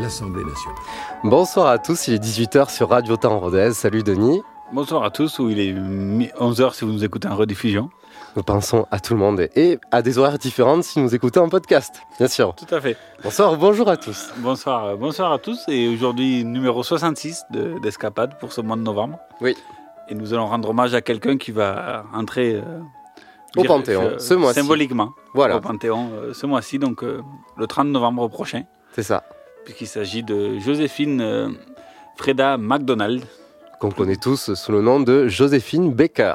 l'Assemblée nationale. Bonsoir à tous, il est 18h sur Radio Temps Rodez. Salut Denis. Bonsoir à tous, ou il est 11h si vous nous écoutez en rediffusion. Nous pensons à tout le monde et à des horaires différentes si nous écoutez en podcast, bien sûr. Tout à fait. Bonsoir, bonjour à tous. Bonsoir, euh, bonsoir à tous. Et aujourd'hui, numéro 66 de- d'Escapade pour ce mois de novembre. Oui. Et nous allons rendre hommage à quelqu'un qui va entrer euh, Au dire- Panthéon, euh, ce mois-ci. Symboliquement Voilà. au Panthéon euh, ce mois-ci, donc euh, le 30 novembre prochain, C'est ça, puisqu'il s'agit de Joséphine euh, Freda MacDonald. qu'on connaît tous sous le nom de Joséphine Baker.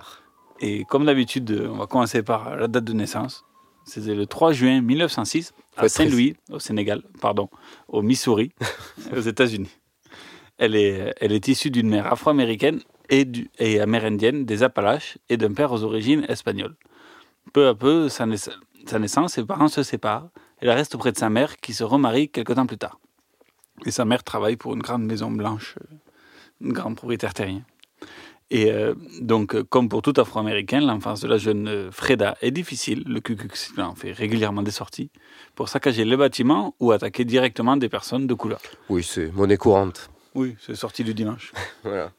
Et comme d'habitude, euh, on va commencer par la date de naissance. C'était le 3 juin 1906 Faut à Saint-Louis, au Sénégal, pardon, au Missouri, aux États-Unis. Elle est, elle est issue d'une mère afro-américaine et, du- et amérindienne des Appalaches et d'un père aux origines espagnoles. Peu à peu, sa naissance, ses parents se séparent. Elle reste auprès de sa mère qui se remarie quelque temps plus tard. Et sa mère travaille pour une grande maison blanche, euh, une grande propriétaire terrien. Et euh, donc, euh, comme pour tout Afro-Américain, l'enfance de la jeune Freda est difficile. Le Klux Klan fait régulièrement des sorties pour saccager les bâtiments ou attaquer directement des personnes de couleur. Oui, c'est monnaie courante. Oui, c'est sorti du dimanche. Voilà.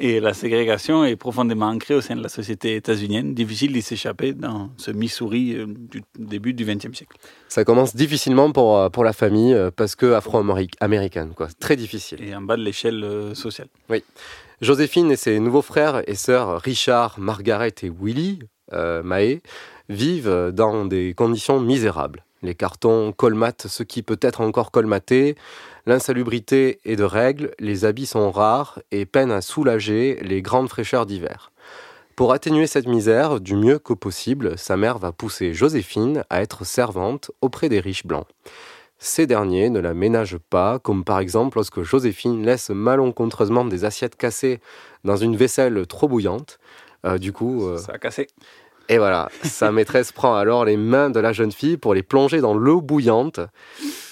Et la ségrégation est profondément ancrée au sein de la société états-unienne. Difficile d'y s'échapper dans ce Missouri euh, du début du XXe siècle. Ça commence difficilement pour, euh, pour la famille euh, parce que afro-américaine, quoi. Très difficile. Et en bas de l'échelle sociale. Joséphine et ses nouveaux frères et sœurs Richard, Margaret et Willy euh, vivent dans des conditions misérables. Les cartons colmatent ce qui peut être encore colmaté, l'insalubrité est de règle, les habits sont rares et peinent à soulager les grandes fraîcheurs d'hiver. Pour atténuer cette misère, du mieux que possible, sa mère va pousser Joséphine à être servante auprès des riches blancs. Ces derniers ne la ménagent pas, comme par exemple lorsque Joséphine laisse malencontreusement des assiettes cassées dans une vaisselle trop bouillante. Euh, du coup, euh, Ça a cassé. Et voilà, sa maîtresse prend alors les mains de la jeune fille pour les plonger dans l'eau bouillante.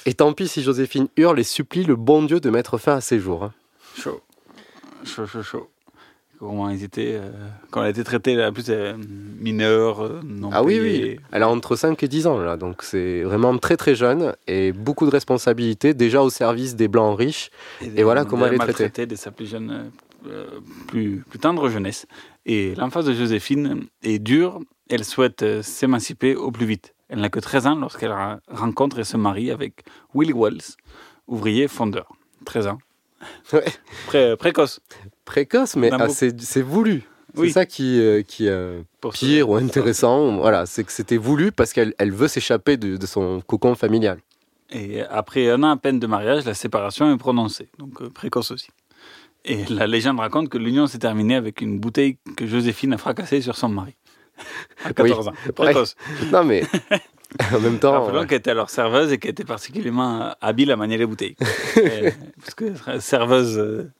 Et tant pis si Joséphine hurle et supplie le bon Dieu de mettre fin à ses jours. hein. Chaud. Chaud, chaud, chaud. Comment ils étaient. euh, quand elle a été traitée, la plus euh, mineure, euh, non Ah oui, payée. oui, elle a entre 5 et 10 ans là, donc c'est vraiment très très jeune et beaucoup de responsabilités déjà au service des blancs riches. Et voilà comment elle est traitée. dès sa plus jeune, euh, plus, plus tendre jeunesse. Et l'emphase de Joséphine est dure. Elle souhaite euh, s'émanciper au plus vite. Elle n'a que 13 ans lorsqu'elle rencontre et se marie avec Will Wells, ouvrier fondeur. 13 ans. Ouais. Pré- précoce. Précoce, mais ah, c'est voulu. C'est Oui. ça qui, euh, qui est ce- pire ou intéressant. Voilà, c'est que c'était voulu parce qu'elle elle veut s'échapper de, de son cocon familial. Et après un an à peine de mariage, la séparation est prononcée, donc euh, précoce aussi. Et la légende raconte que l'union s'est terminée avec une bouteille que Joséphine a fracassée sur son mari. À 14 ans. Précoce. Non mais en même temps, Rappelons ouais. qu'elle était alors serveuse et qu'elle était particulièrement euh, habile à manier les bouteilles. Et- Parce que être serveuse euh,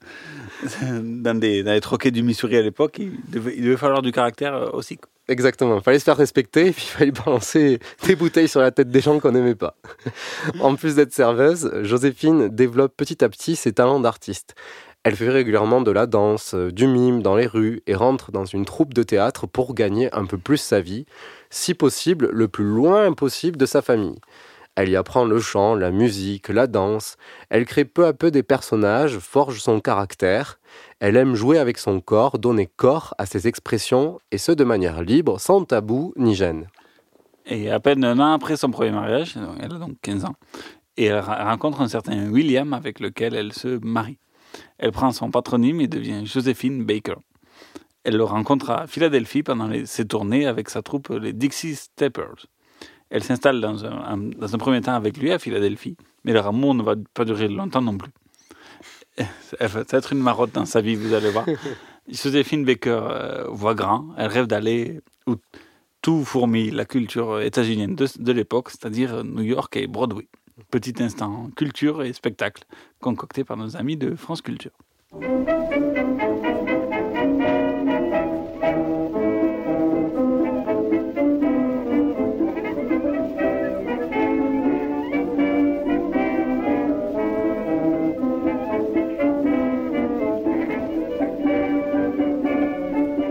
dans, des, dans les troquets du Missouri à l'époque, il devait, il devait falloir du caractère euh, aussi. exactement. Il fallait se faire respecter et puis il fallait balancer des bouteilles sur la tête des gens qu'on n'aimait pas. en plus d'être serveuse, Joséphine développe petit à petit ses talents d'artiste. Elle fait régulièrement de la danse, euh, du mime dans les rues et rentre dans une troupe de théâtre pour gagner un peu plus sa vie, si possible le plus loin possible de sa famille. Elle y apprend le chant, la musique, la danse. Elle crée peu à peu des personnages, forge son caractère. Elle aime jouer avec son corps, donner corps à ses expressions, et ce de manière libre, sans tabou ni gêne. Et à peine un an après son premier mariage, elle a donc 15 ans, et elle rencontre un certain William avec lequel elle se marie. Elle prend son patronyme et devient Josephine Baker. Elle le rencontre à Philadelphie pendant ses tournées avec sa troupe les Dixie Steppers. Elle s'installe dans un, dans un premier temps avec lui à Philadelphie, mais leur amour ne va pas durer longtemps non plus. Elle va être une marotte dans sa vie, vous allez voir. Joséphine Baker euh, voit grand, elle rêve d'aller où tout fourmille la culture états-unienne de, de l'époque, c'est-à-dire New York et Broadway. Petit instant culture et spectacle concocté par nos amis de France Culture.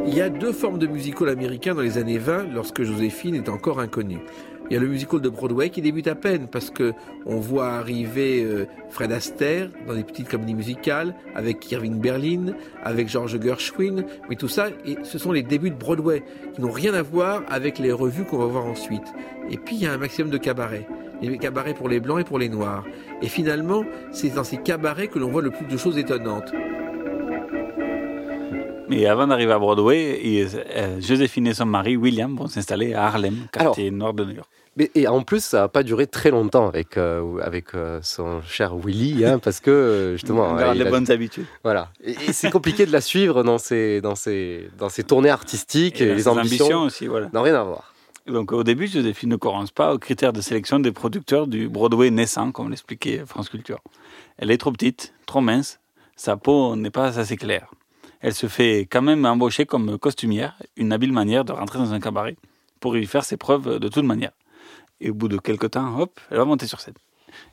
Il y a deux formes de musical américain dans les années 20 lorsque Joséphine est encore inconnue. Il y a le musical de Broadway qui débute à peine parce que on voit arriver euh, Fred Astaire dans des petites comédies musicales avec Irving Berlin, avec George Gershwin, mais tout ça, et ce sont les débuts de Broadway qui n'ont rien à voir avec les revues qu'on va voir ensuite. Et puis il y a un maximum de cabarets, les cabarets pour les blancs et pour les noirs. Et finalement, c'est dans ces cabarets que l'on voit le plus de choses étonnantes. Mais avant d'arriver à Broadway, euh, Joséphine et son mari William vont s'installer à Harlem, quartier nord de New York. Mais, et en plus, ça n'a pas duré très longtemps avec, euh, avec euh, son cher Willy, hein, parce que justement. On garde les bonnes habitudes. Voilà. Et, et c'est compliqué de la suivre dans ses, dans ses, dans ses tournées artistiques et, Et les ses ambitions. ambitions aussi, voilà. N'ont rien à voir. Donc au début, Joséphine ne correspond pas aux critères de sélection des producteurs du Broadway naissant, comme l'expliquait France Culture. Elle est trop petite, trop mince, sa peau n'est pas assez claire. Elle se fait quand même embaucher comme costumière, une habile manière de rentrer dans un cabaret, pour y faire ses preuves de toute manière. Et au bout de quelques temps, hop, elle va monter sur scène.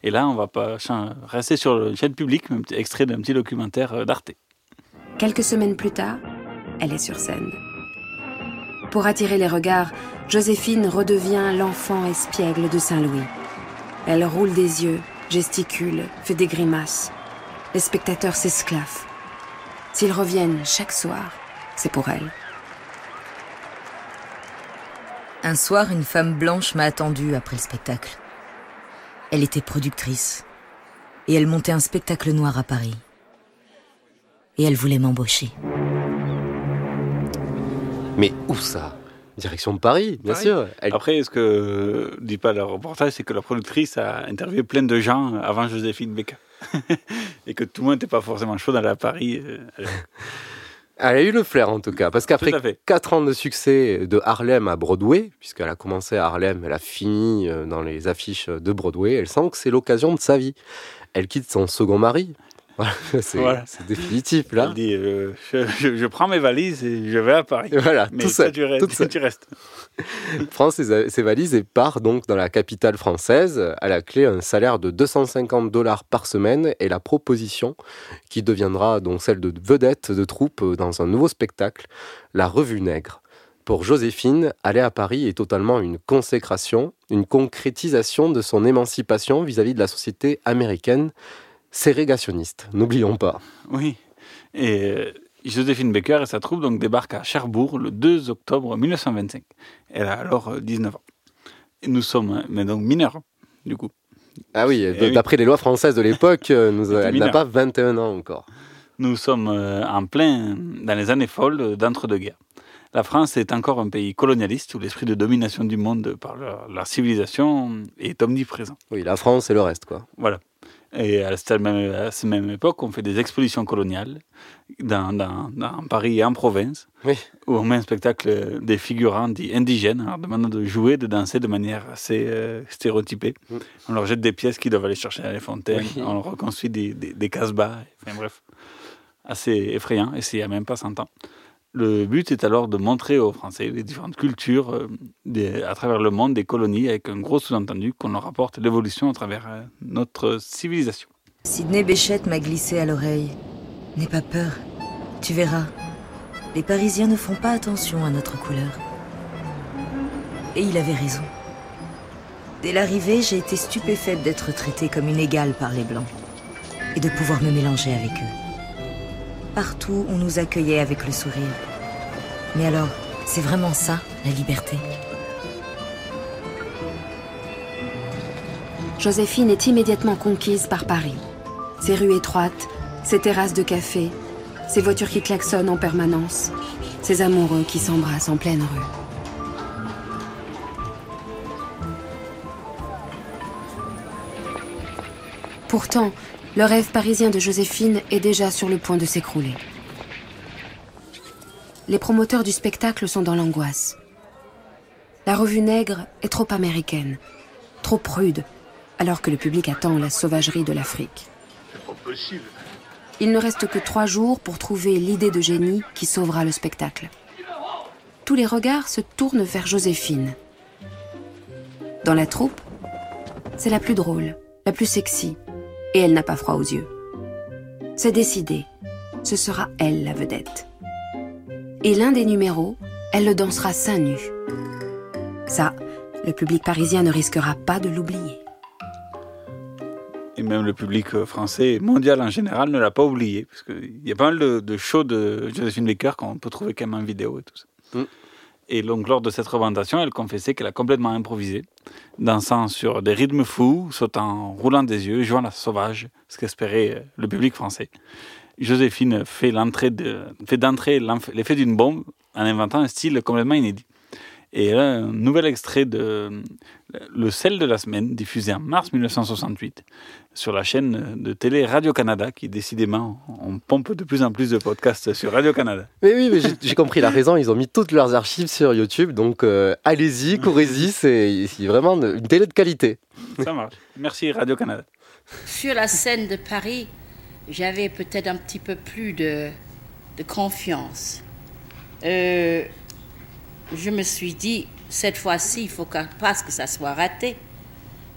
Et là, on va pas rester sur le chaîne petit extrait d'un petit documentaire euh, d'Arte. Quelques semaines plus tard, elle est sur scène. Pour attirer les regards, Joséphine redevient l'enfant espiègle de Saint-Louis. Elle roule des yeux, gesticule, fait des grimaces. Les spectateurs s'esclaffent. S'ils reviennent chaque soir, c'est pour elle. Un soir, une femme blanche m'a attendue après le spectacle. Elle était productrice. Et elle montait un spectacle noir à Paris. Et elle voulait m'embaucher. Mais où ça? Direction Paris, bien Paris. sûr. Elle- Après, ce que dit pas le reportage, c'est que la productrice a interviewé plein de gens avant Joséphine Baker. et que tout le monde n'était pas forcément chaud d'aller à Paris. euh, Elle a eu le flair en tout cas, parce qu'après Tout à fait. 4 ans de succès de Harlem à Broadway, puisqu'elle a commencé à Harlem, elle a fini euh, dans les affiches de Broadway, elle sent que c'est l'occasion de sa vie. Elle quitte son second mari. C'est Voilà. définitif là. Elle dit euh, je, je- je prends mes valises et je vais à Paris. Voilà, Mais tout seul, tu restes. toute seule. tu restes. prend ses, ses valises et part donc dans la capitale française. À la clé, un salaire de 250 dollars par semaine et la proposition qui deviendra donc celle de vedette de troupe dans un nouveau spectacle, La Revue Nègre. Pour Joséphine, aller à Paris est totalement une consécration, une concrétisation de son émancipation vis-à-vis de la société américaine ségrégationniste. N'oublions pas. Oui. Et euh, Joséphine Baker et sa troupe donc débarquent à Cherbourg le 2 octobre 1925. Elle a alors euh, 19 ans. Et nous sommes, euh, mais donc mineurs, du coup. Ah oui, Eh oui. d'après les lois françaises de l'époque, euh, elle n'a pas 21 ans encore. Nous sommes euh, en plein dans les années folles d'entre-deux-guerres. La France est encore un pays colonialiste où l'esprit de domination du monde par leur civilisation est omniprésent. Oui, la France et le reste, quoi. Voilà. Et à cette même, à cette même époque, on fait des expositions coloniales dans, dans, dans Paris et en province, Oui. où on met un spectacle des figurants dits indigènes, en leur demandant de jouer, de danser de manière assez euh, stéréotypée. Mm. On leur jette des pièces qu'ils doivent aller chercher à les fontaines, Oui. on leur reconstruit des, des, des casse-bas, enfin bref, assez effrayant, et c'est il n'y a même pas 100 ans. Le but est alors de montrer aux Français les différentes cultures euh, à travers le monde des colonies, avec un gros sous-entendu qu'on leur apporte l'évolution à travers euh, notre civilisation. Sidney Béchette m'a glissé à l'oreille. N'aie pas peur. Tu verras. Les Parisiens ne font pas attention à notre couleur. Et il avait raison. Dès l'arrivée, j'ai été stupéfaite d'être traitée comme une égale par les Blancs. Et de pouvoir me mélanger avec eux. Partout, on nous accueillait avec le sourire. Mais alors, c'est vraiment ça, la liberté? Joséphine est immédiatement conquise par Paris. Ses rues étroites, Ces terrasses de café, ces voitures qui klaxonnent en permanence, ces amoureux qui s'embrassent en pleine rue. Pourtant, le rêve parisien de Joséphine est déjà sur le point de s'écrouler. Les promoteurs du spectacle sont dans l'angoisse. La revue Nègre est trop américaine, trop prude, alors que le public attend la sauvagerie de l'Afrique. C'est pas possible. Il ne reste que trois jours pour trouver l'idée de génie qui sauvera le spectacle. Tous les regards se tournent vers Joséphine. Dans la troupe, c'est la plus drôle, la plus sexy, et elle n'a pas froid aux yeux. C'est décidé, ce sera elle la vedette. Et l'un des numéros, elle le dansera seins nus. Ça, le public parisien ne risquera pas de l'oublier. Et même le public euh, français et mondial en général ne l'a pas oublié. Parce qu'il y a pas mal de, de shows de Josephine Baker qu'on peut trouver quand même en vidéo et tout ça. Mm. Et donc, lors de cette représentation, elle confessait qu'elle a complètement improvisé, dansant sur des rythmes fous, sautant, roulant des yeux, jouant la sauvage, ce qu'espérait euh, le public français. Joséphine fait d'entrée l'effet d'une bombe en inventant un style complètement inédit. Et là, un nouvel extrait de Le sel de la semaine, diffusé en mars 1968 sur la chaîne de télé Radio-Canada, qui décidément, on pompe de plus en plus de podcasts sur Radio-Canada. Mais oui, mais j'ai compris la raison. Ils ont mis toutes leurs archives sur YouTube, donc euh, allez-y, courez-y. C'est vraiment une une télé de qualité. Ça marche. Merci Radio-Canada. Sur la scène de Paris, j'avais peut-être un petit peu plus de, de confiance. Euh, je me suis dit, cette fois-ci, il faut pas que ça soit raté.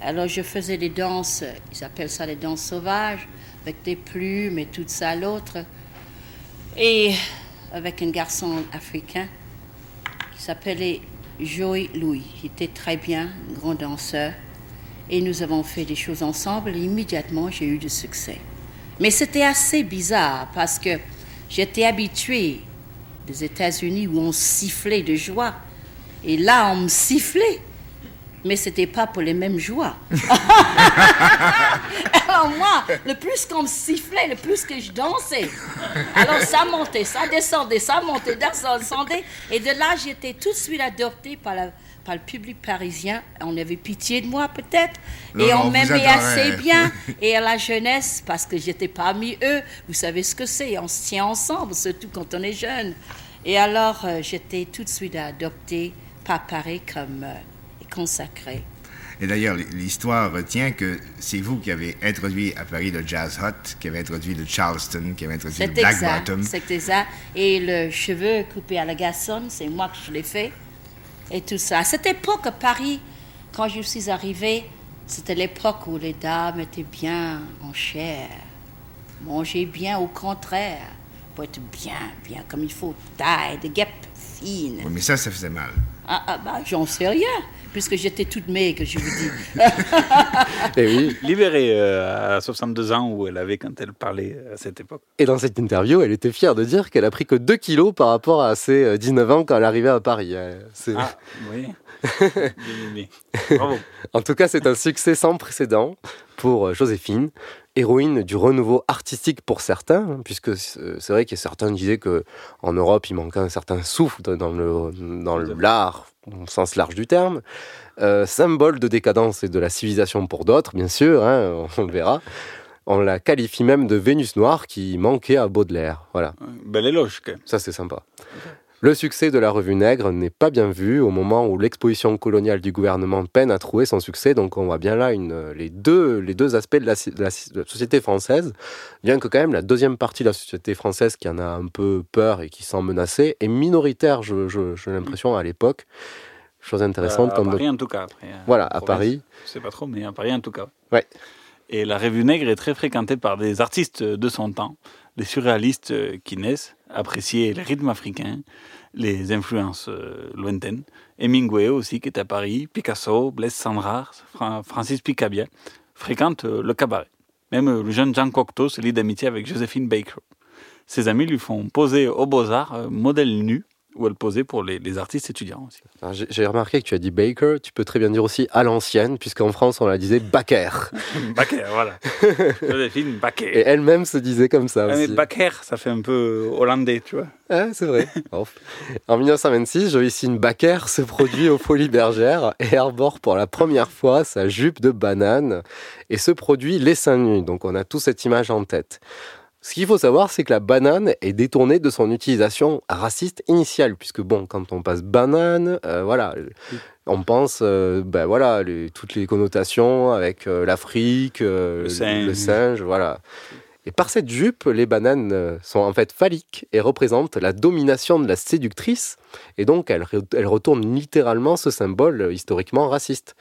Alors je faisais des danses, ils appellent ça les danses sauvages, avec des plumes et tout ça l'autre. Et avec un garçon africain qui s'appelait Joey Louis. Il était très bien, un grand danseur. Et nous avons fait des choses ensemble et immédiatement j'ai eu du succès. Mais c'était assez bizarre parce que j'étais habituée des États-Unis où on sifflait de joie. Et là, on me sifflait. Mais c'était pas pour les mêmes joies. Alors moi, le plus qu'on me sifflait, le plus que je dansais. Alors ça montait, ça descendait, ça montait, ça descendait. Et de là, j'étais tout de suite adoptée par, la- par le public parisien. On avait pitié de moi peut-être. Et on m'aimait assez bien. Et à la jeunesse, parce que j'étais parmi eux, vous savez ce que c'est, on se tient ensemble, surtout quand on est jeune. Et alors, euh, j'étais tout de suite adoptée par Paris comme euh, consacrée. Et d'ailleurs, l'histoire retient que c'est vous qui avez introduit à Paris le Jazz Hut, qui avez introduit le Charleston, qui avez introduit le Black exact, Bottom. c'est exact. Et le cheveu coupé à la garçonne, c'est moi que je l'ai fait. Et tout ça. À cette époque, à Paris, quand je suis arrivée, c'était l'époque où les dames étaient bien en chair. Manger bien au contraire. Pour être bien, bien comme il faut. Taille, des guêpes fines. Oui, mais ça, ça faisait mal. Ah, ah, bah, j'en sais rien, puisque j'étais toute maigre, je vous dis. Et oui. Libérée euh, à 62 ans où elle avait quand elle parlait à cette époque. Et dans cette interview, elle était fière de dire qu'elle a pris que 2 kilos par rapport à ses euh, 19 ans quand elle arrivait à Paris. Euh, c'est- Ah, oui. Bien aimé. Bravo. En tout cas, c'est un succès sans précédent pour euh, Joséphine, héroïne du renouveau artistique pour certains, hein, puisque c'est c'est vrai que certains disaient que en Europe, il manquait un certain souffle dans le dans l'art au sens large du terme. Euh, symbole de décadence et de la civilisation pour d'autres, bien sûr, hein, on le verra. On la qualifie même de Vénus noire qui manquait à Baudelaire. Voilà. Bel éloge. Ça, c'est sympa. Le succès de la revue Nègre n'est pas bien vu au moment où l'exposition coloniale du gouvernement peine à trouver son succès. Donc on voit bien là une, les, deux, les deux aspects de la, de société française. Bien que quand même la deuxième partie de la société française qui en a un peu peur et qui sent menacée est minoritaire, je- je- j'ai l'impression, à l'époque. Chose intéressante. Euh, à comme Paris, en tout cas. Après, euh, Voilà, à Paris. Je sais pas trop, mais à Paris, en tout cas. Ouais. Et la revue Nègre est très fréquentée par des artistes de son temps, des surréalistes euh, qui naissent, appréciaient les rythmes africains, les influences euh, lointaines. Hemingway aussi, qui est à Paris, Picasso, Blaise Sandrard, Fra- Francis Picabia, fréquentent euh, le cabaret. Même euh, le jeune Jean Cocteau se lie d'amitié avec Joséphine Baker. Ses amis lui font poser au Beaux-Arts modèle nu où elle posait pour les, les artistes étudiants aussi. Alors, J'ai remarqué que tu as dit Baker, tu peux très bien dire aussi à l'ancienne, puisqu'en France on la disait Baker. Baker, voilà. Joséphine Baker. Et elle-même se disait comme ça Ah, mais aussi. Baker, ça fait un peu hollandais, tu vois. Ah, c'est vrai. En 1926, Joycine Baker se produit aux Folies Bergères et arbore pour la première fois sa jupe de banane et se produit les seins nus. Donc on a tous cette image en tête. Ce qu'il faut savoir, c'est que la banane est détournée de son utilisation raciste initiale, puisque bon, quand on passe banane, euh, voilà, on pense, euh, ben voilà, les- toutes les connotations avec euh, l'Afrique, euh, Le singe. le singe, voilà. Et par cette jupe, les bananes sont en fait phalliques et représentent la domination de la séductrice. Et donc, elles, elles retournent littéralement ce symbole historiquement raciste.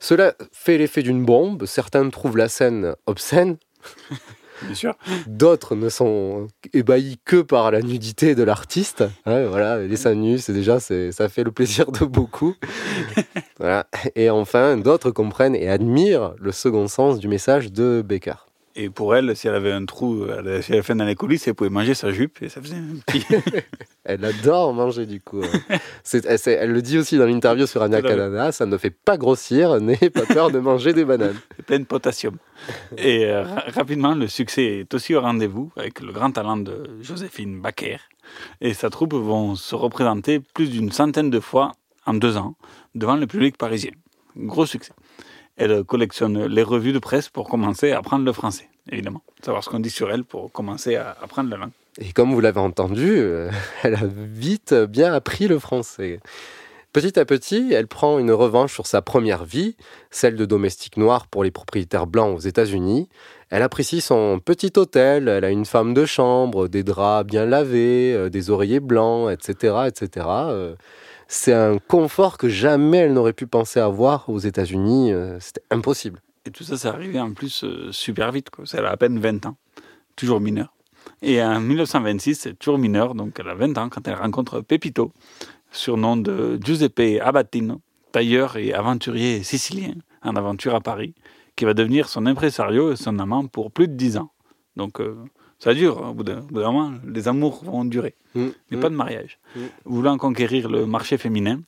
Cela fait l'effet d'une bombe. Certains trouvent la scène obscène. D'autres ne sont ébahis que par la nudité de l'artiste. Voilà, les seins nus, c'est déjà, ça fait le plaisir de beaucoup. Et enfin, d'autres comprennent et admirent le second sens du message de Baker. Et pour elle, si elle avait un trou si elle fait dans les coulisses, elle pouvait manger sa jupe et ça faisait un petit. Elle adore manger du coup. C'est- elle, le dit aussi dans l'interview sur fait. Canada, ça ne fait pas grossir, n'ayez pas peur de manger des bananes. C'est plein de potassium. Et euh, ra- rapidement, le succès est aussi au rendez-vous avec le grand talent de Joséphine Baker. Et sa troupe vont se représenter plus d'une centaine de fois en deux ans devant le public parisien. Gros succès. Elle collectionne les revues de presse pour commencer à apprendre le français, évidemment. Savoir ce qu'on dit sur elle pour commencer à apprendre la langue. Et comme vous l'avez entendu, euh, elle a vite bien appris le français. Petit à petit, elle prend une revanche sur sa première vie, celle de domestique noir pour les propriétaires blancs aux États-Unis. Elle apprécie son petit hôtel, elle a une femme de chambre, des draps bien lavés, euh, des oreillers blancs, etc., etc. C'est un confort que jamais elle n'aurait pu penser avoir aux États-Unis. euh, C'était impossible. Et tout ça, c'est arrivé en plus euh, super vite. Quoi. Elle a à peine 20 ans, toujours mineure. Et en 1926, c'est toujours mineure, donc elle a 20 ans quand elle rencontre Pepito, surnom de Giuseppe Abatino, tailleur et aventurier sicilien en aventure à Paris, qui va devenir son impresario et son amant pour plus de 10 ans. Donc euh, ça dure, au bout d'un au bout d'un moment, les amours vont durer, Mm, mais mm. pas de mariage. Mm. Voulant conquérir le marché féminin,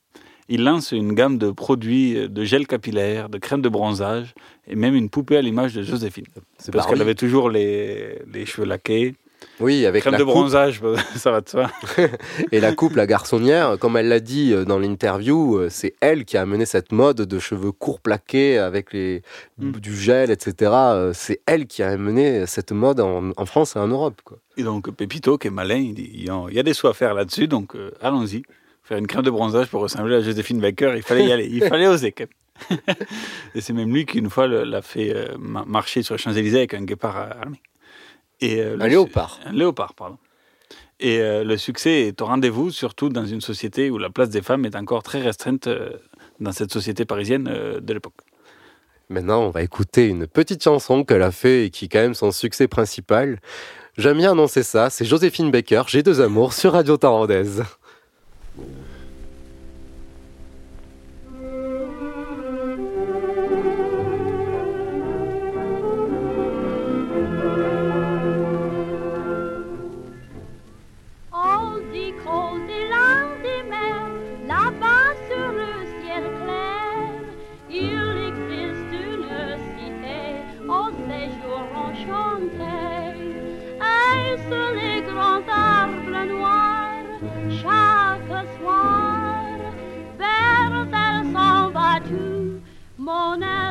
il lance une gamme de produits de gel capillaire, de crème de bronzage et même une poupée à l'image de Joséphine. Parce qu'elle avait toujours les, les cheveux laqués. Oui, avec crème la de coupe. bronzage, ça va de soi. Et la coupe, la garçonnière, comme elle l'a dit euh, dans l'interview, euh, c'est elle qui a amené cette mode de cheveux courts plaqués avec les, Mm. du gel, etc. Euh, C'est elle qui a amené cette mode en, en France et en Europe. Quoi. Et donc Pépito, qui est malin, il dit il y a- des sous à faire là-dessus, donc euh, allons-y. Faire une crème de bronzage pour ressembler à Joséphine Baker, il fallait y aller, il fallait oser et c'est même lui qui, une fois, l'a fait ma- marcher sur les Champs-Élysées avec un guépard armé. Et, euh, Un le- léopard. Un léopard, pardon. Et euh, le succès est au rendez-vous, surtout dans une société où la place des femmes est encore très restreinte euh, dans cette société parisienne de l'époque. Maintenant, on va écouter une petite chanson qu'elle a fait et qui est quand même son succès principal. J'aime bien annoncer ça, c'est Joséphine Baker, J'ai deux amours sur Radio Tarandaise. Chaque soir, vers elle s'en va tout mon espoir.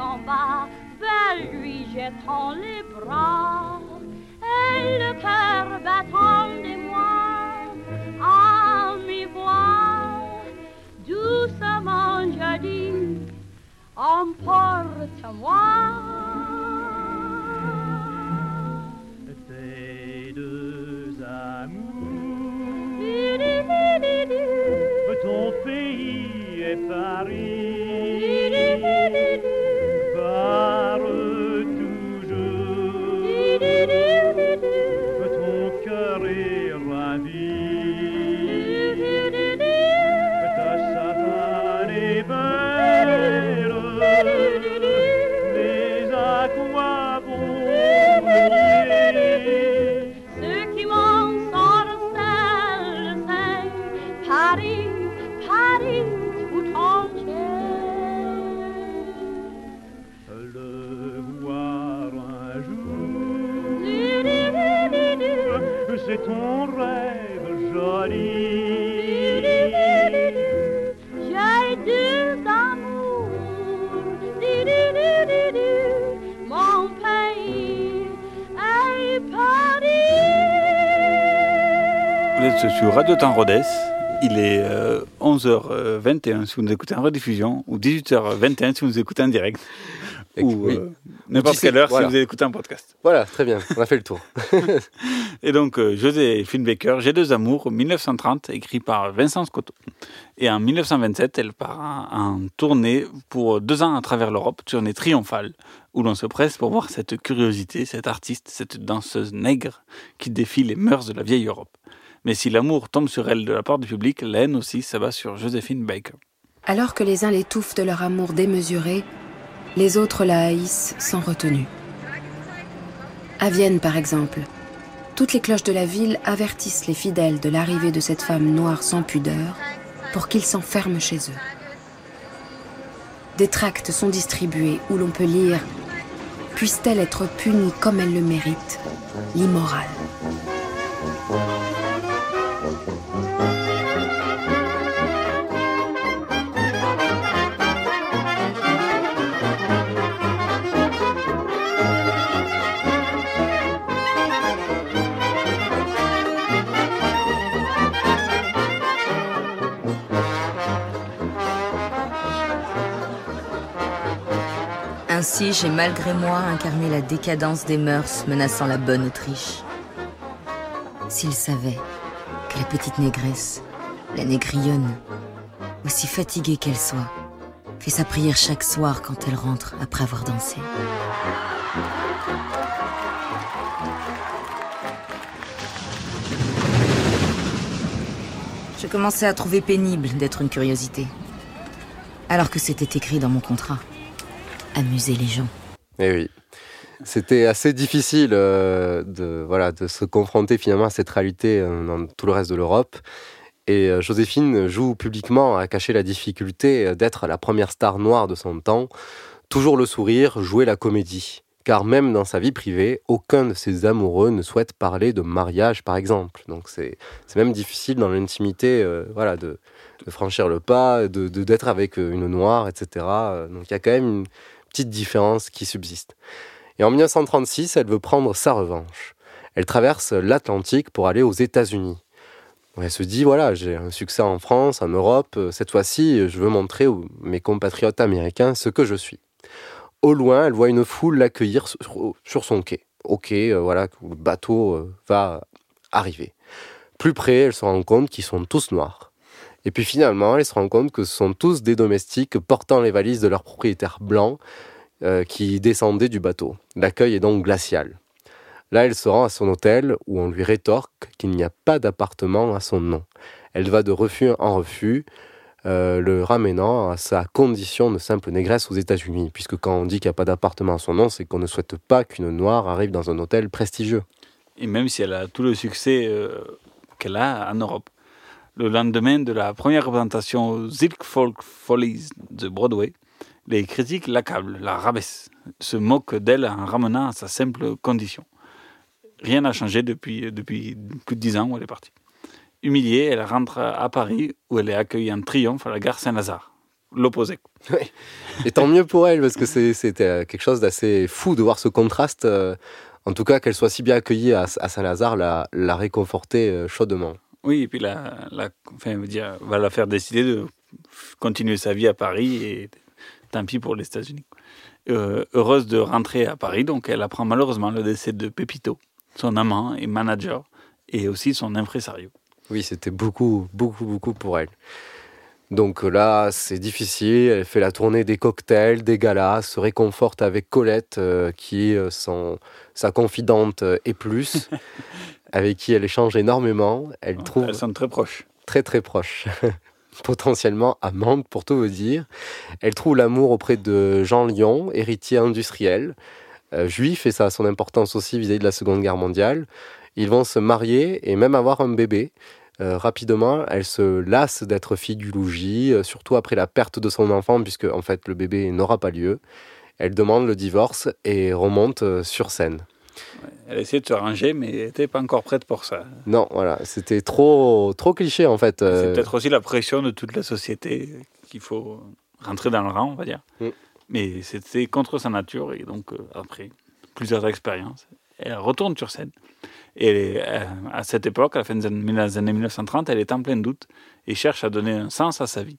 S'en va vers lui jetant les bras. Et le cœur battant de moi à mi-voix doucement je dis emporte-moi sur Radio Temps Rodez. Il est euh, 11h21 si vous nous écoutez en rediffusion, ou 18h21 si vous nous écoutez en direct, ou oui. euh, n'importe quelle heure voilà. si vous écoutez un podcast. Voilà, très bien, on a fait le tour. Et donc, euh, Joséphine Baker, J'ai deux amours, 1930, écrit par Vincent Scotto. Et en 1927, elle part en, en tournée pour deux ans à travers l'Europe, tournée triomphale, où l'on se presse pour voir cette curiosité, cette artiste, cette danseuse nègre qui défie les mœurs de la vieille Europe. Mais si l'amour tombe sur elle de la part du public, la aussi s'abat sur Joséphine Baker. Alors que les uns l'étouffent de leur amour démesuré, les autres la haïssent sans retenue. À Vienne, par exemple, toutes les cloches de la ville avertissent les fidèles de l'arrivée de cette femme noire sans pudeur pour qu'ils s'enferment chez eux. Des tracts sont distribués où l'on peut lire Puisse-t-elle être punie comme elle le mérite, l'immorale. J'ai malgré moi incarné la décadence des mœurs menaçant la bonne Autriche. S'il savait que la petite négresse, la négrillonne, aussi fatiguée qu'elle soit, fait sa prière chaque soir quand elle rentre après avoir dansé. Je commençais à trouver pénible d'être une curiosité. Alors que c'était écrit dans mon contrat. Amuser les gens. Eh oui. C'était assez difficile euh, de, voilà, de se confronter finalement à cette réalité euh, dans tout le reste de l'Europe. Et euh, Joséphine joue publiquement à cacher la difficulté d'être la première star noire de son temps. Toujours le sourire, jouer la comédie. Car même dans sa vie privée, aucun de ses amoureux ne souhaite parler de mariage, par exemple. Donc c'est même difficile dans l'intimité voilà, de, franchir le pas, de d'être avec une noire, etc. Donc il y a quand même une petite différence qui subsiste. Et en 1936, elle veut prendre sa revanche. Elle traverse l'Atlantique pour aller aux États-Unis. Elle se dit, voilà, j'ai un succès en France, en Europe, euh, cette fois-ci, je veux montrer aux mes compatriotes américains ce que je suis. Au loin, elle voit une foule l'accueillir sur, son quai. Au quai, euh, voilà, le bateau euh, va arriver. Plus près, elle se rend compte qu'ils sont tous noirs. Et puis finalement, elle se rend compte que ce sont tous des domestiques portant les valises de leurs propriétaires blancs euh, qui descendaient du bateau. L'accueil est donc glacial. Là, elle se rend à son hôtel où on lui rétorque qu'il n'y a pas d'appartement à son nom. Elle va de refus en refus, euh, le ramenant à sa condition de simple négresse aux États-Unis, puisque quand on dit qu'il n'y a pas d'appartement à son nom, c'est qu'on ne souhaite pas qu'une noire arrive dans un hôtel prestigieux. Et même si elle a tout le succès euh, qu'elle a en Europe. Le lendemain de la première représentation aux Zilk Folk Follies de Broadway, Les critiques l'accablent, la rabaissent, se moquent d'elle en ramenant à sa simple condition. Rien n'a changé depuis, depuis plus de dix ans où elle est partie. Humiliée, elle rentre à Paris où elle est accueillie en triomphe à la gare Saint-Lazare. L'opposé. Et tant mieux pour elle, parce que c'était quelque chose d'assez fou de voir ce contraste. euh, En tout cas, qu'elle soit si bien accueillie à, Saint-Lazare l'a, l'a réconfortée euh, chaudement. Oui, et puis la, la, enfin, dire, va la faire décider de continuer sa vie à Paris et tant pis pour les États-Unis. Euh, heureuse de rentrer à Paris, donc elle apprend malheureusement le décès de Pepito, son amant et manager, et aussi son impresario. Oui, c'était beaucoup, beaucoup, beaucoup pour elle. Donc là, c'est difficile. Elle fait la tournée des cocktails, des galas, se réconforte avec Colette, euh, qui est euh, son, sa confidente et plus, avec qui elle échange énormément. Elle trouve Elles sont très proches. très très proches, potentiellement amante pour tout vous dire. Elle trouve l'amour auprès de Jean Lyon, héritier industriel, euh, juif, et ça a son importance aussi vis-à-vis de la Seconde Guerre mondiale. Ils vont se marier et même avoir un bébé. Euh, rapidement, elle se lasse d'être fille du logis, euh, surtout après la perte de son enfant, puisque en fait le bébé n'aura pas lieu. Elle demande le divorce et remonte sur scène. Elle essayait de se ranger, mais elle n'était pas encore prête pour ça. Non, voilà, c'était trop, trop cliché en fait. C'est euh, peut-être aussi la pression de toute la société qu'il faut rentrer dans le rang, on va dire. Mm. Mais c'était contre sa nature, et donc euh, après plusieurs expériences, elle retourne sur scène. Et euh, à cette époque, à la fin des années des années 1930, elle est en plein doute et cherche à donner un sens à sa vie.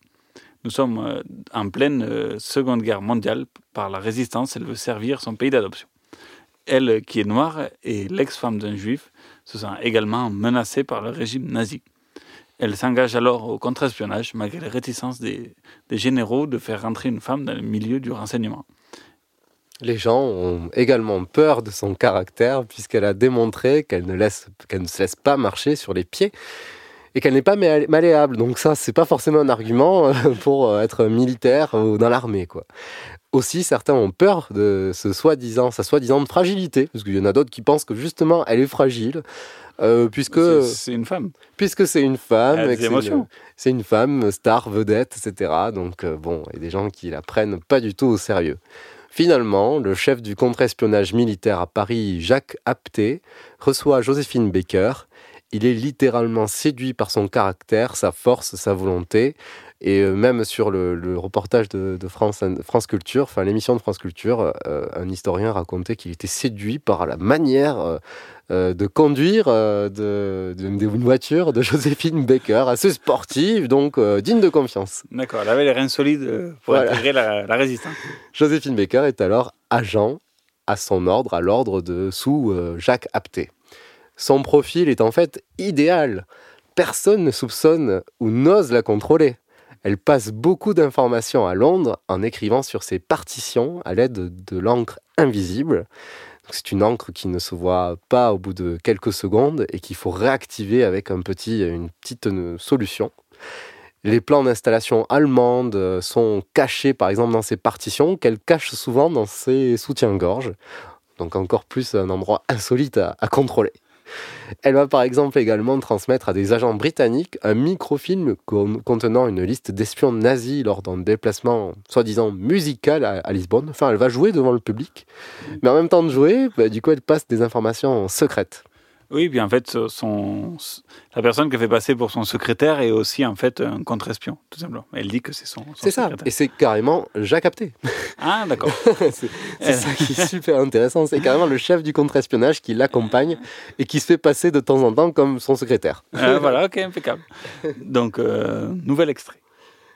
Nous sommes en pleine Seconde Guerre mondiale. Par la résistance, elle veut servir son pays d'adoption. Elle, qui est noire et l'ex-femme d'un juif, se sent également menacée par le régime nazi. Elle s'engage alors au contre-espionnage, malgré les réticences des, des généraux de faire rentrer une femme dans le milieu du renseignement. Les gens ont également peur de son caractère puisqu'elle a démontré qu'elle ne, laisse, qu'elle ne se laisse pas marcher sur les pieds et qu'elle n'est pas malléable. Donc ça, c'est pas forcément un argument euh, pour euh, être militaire ou dans l'armée, quoi. Aussi, certains ont peur de ce soi-disant, sa soi-disant fragilité, parce qu'il y en a d'autres qui pensent que justement, elle est fragile, euh, puisque C'est- une femme. puisque c'est une femme, une, c'est une femme star, vedette, etc. Donc euh, bon, il y a des gens qui la prennent pas du tout au sérieux. Finalement, le chef du contre-espionnage militaire à Paris, Jacques Apté, reçoit Joséphine Baker. Il est littéralement séduit par son caractère, sa force, sa volonté. Et euh, même sur le, le reportage de, de France, France Culture, enfin l'émission de France Culture, euh, un historien racontait qu'il était séduit par la manière euh, de conduire euh, de, de- d'une voiture de Joséphine Baker, assez sportive, donc digne de confiance. D'accord, elle avait les reins solides pour Voilà. intégrer la, la résistance. Joséphine Baker est alors agent à son ordre, à l'ordre de sous Jacques Apté. Son profil est en fait idéal. Personne ne soupçonne ou n'ose la contrôler. Elle passe beaucoup d'informations à Londres en écrivant sur ses partitions à l'aide de l'encre invisible. C'est une encre qui ne se voit pas au bout de quelques secondes et qu'il faut réactiver avec un petit, une petite euh, solution. Les plans d'installation allemandes euh, sont cachés par exemple dans ses partitions, qu'elle cache souvent dans ses soutiens-gorge. Donc encore plus un endroit insolite à contrôler. Elle va par exemple également transmettre à des agents britanniques un microfilm con- contenant une liste d'espions nazis lors d'un déplacement soi-disant musical à, à Lisbonne. Enfin, elle va jouer devant le public, mais en même temps de jouer, bah, du coup, elle passe des informations secrètes. Oui, puis en fait, son, la personne qu'elle fait passer pour son secrétaire est aussi en fait un contre-espion, tout simplement. Elle dit que c'est son, son C'est ça, secrétaire. et c'est carrément Jacques Apté. Ah, d'accord. c'est c'est ça qui est super intéressant. C'est carrément le chef du contre-espionnage qui l'accompagne et qui se fait passer de temps en temps comme son secrétaire. Euh, voilà, ok, impeccable. Donc, euh, nouvel extrait.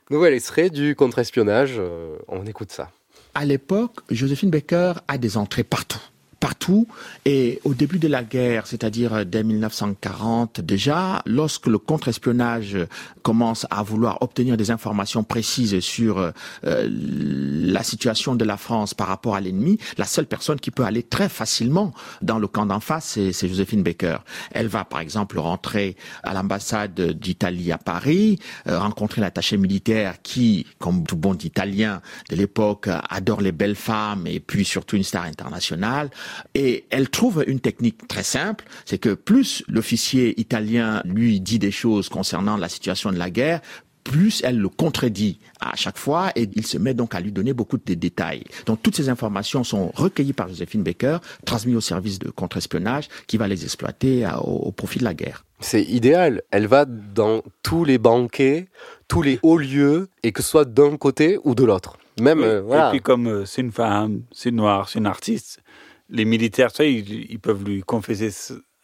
Nouvel extrait du contre-espionnage. euh, on écoute ça. À l'époque, Joséphine Baker a des entrées partout. Partout. Et au début de la guerre, c'est-à-dire dès 1940 déjà, lorsque le contre-espionnage commence à vouloir obtenir des informations précises sur euh, la situation de la France par rapport à l'ennemi, la seule personne qui peut aller très facilement dans le camp d'en face, c'est c'est Joséphine Baker. Elle va par exemple rentrer à l'ambassade d'Italie à Paris, euh, rencontrer l'attaché militaire qui, comme tout bon Italien de l'époque, adore les belles femmes et puis surtout une star internationale. Et elle trouve une technique très simple, c'est que plus l'officier italien lui dit des choses concernant la situation de la guerre, plus elle le contredit à chaque fois et il se met donc à lui donner beaucoup de détails. Donc toutes ces informations sont recueillies par Joséphine Baker, transmises au service de contre-espionnage qui va les exploiter à- au, au profit de la guerre. C'est idéal. Elle va dans tous les banquets, tous les hauts lieux, et que ce soit d'un côté ou de l'autre. Même, euh, voilà. Et puis comme euh, c'est une femme, c'est une noire, c'est une artiste, les militaires, tu sais, ils, ils peuvent lui confesser,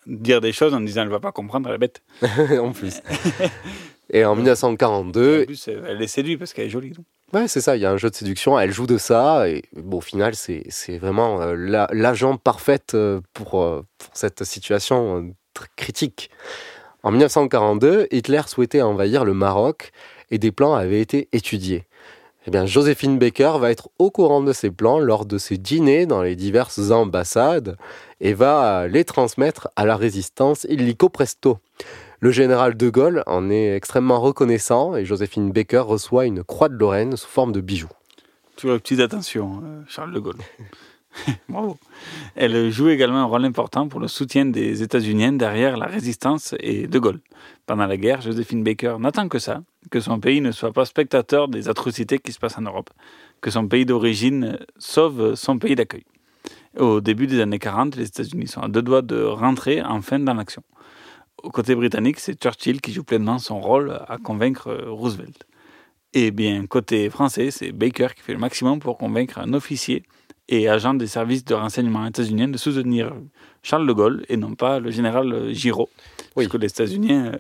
dire des choses en disant elle va pas comprendre, elle est bête. en plus. Et en 1942, En plus, elle est séduite parce qu'elle est jolie. donc. Ouais, c'est ça, il y a un jeu de séduction, elle joue de ça, et bon, au final, c'est vraiment euh, la- l'agent parfaite euh, pour, euh, pour cette situation euh, très critique. En 1942, Hitler souhaitait envahir le Maroc et des plans avaient été étudiés. Eh bien, Joséphine Baker va être au courant de ces plans lors de ses dîners dans les diverses ambassades et va les transmettre à la résistance illico presto. Le général de Gaulle en est extrêmement reconnaissant et Joséphine Baker reçoit une croix de Lorraine sous forme de bijoux. Toujours petites attentions, euh, Charles de Gaulle. Bravo. Elle joue également un rôle important pour le soutien des États-Unis derrière la résistance et de Gaulle. Pendant la guerre, Joséphine Baker n'attend que ça, que son pays ne soit pas spectateur des atrocités qui se passent en Europe, que son pays d'origine sauve son pays d'accueil. Au début des années 40, les États-Unis sont à deux doigts de rentrer enfin dans l'action. Au côté britannique, c'est Churchill qui joue pleinement son rôle à convaincre Roosevelt. Et bien, côté français, c'est Baker qui fait le maximum pour convaincre un officier et agent des services de renseignement états-uniens de soutenir Charles de Gaulle et non pas le général euh, Giraud. Parce que les États-Unis, euh,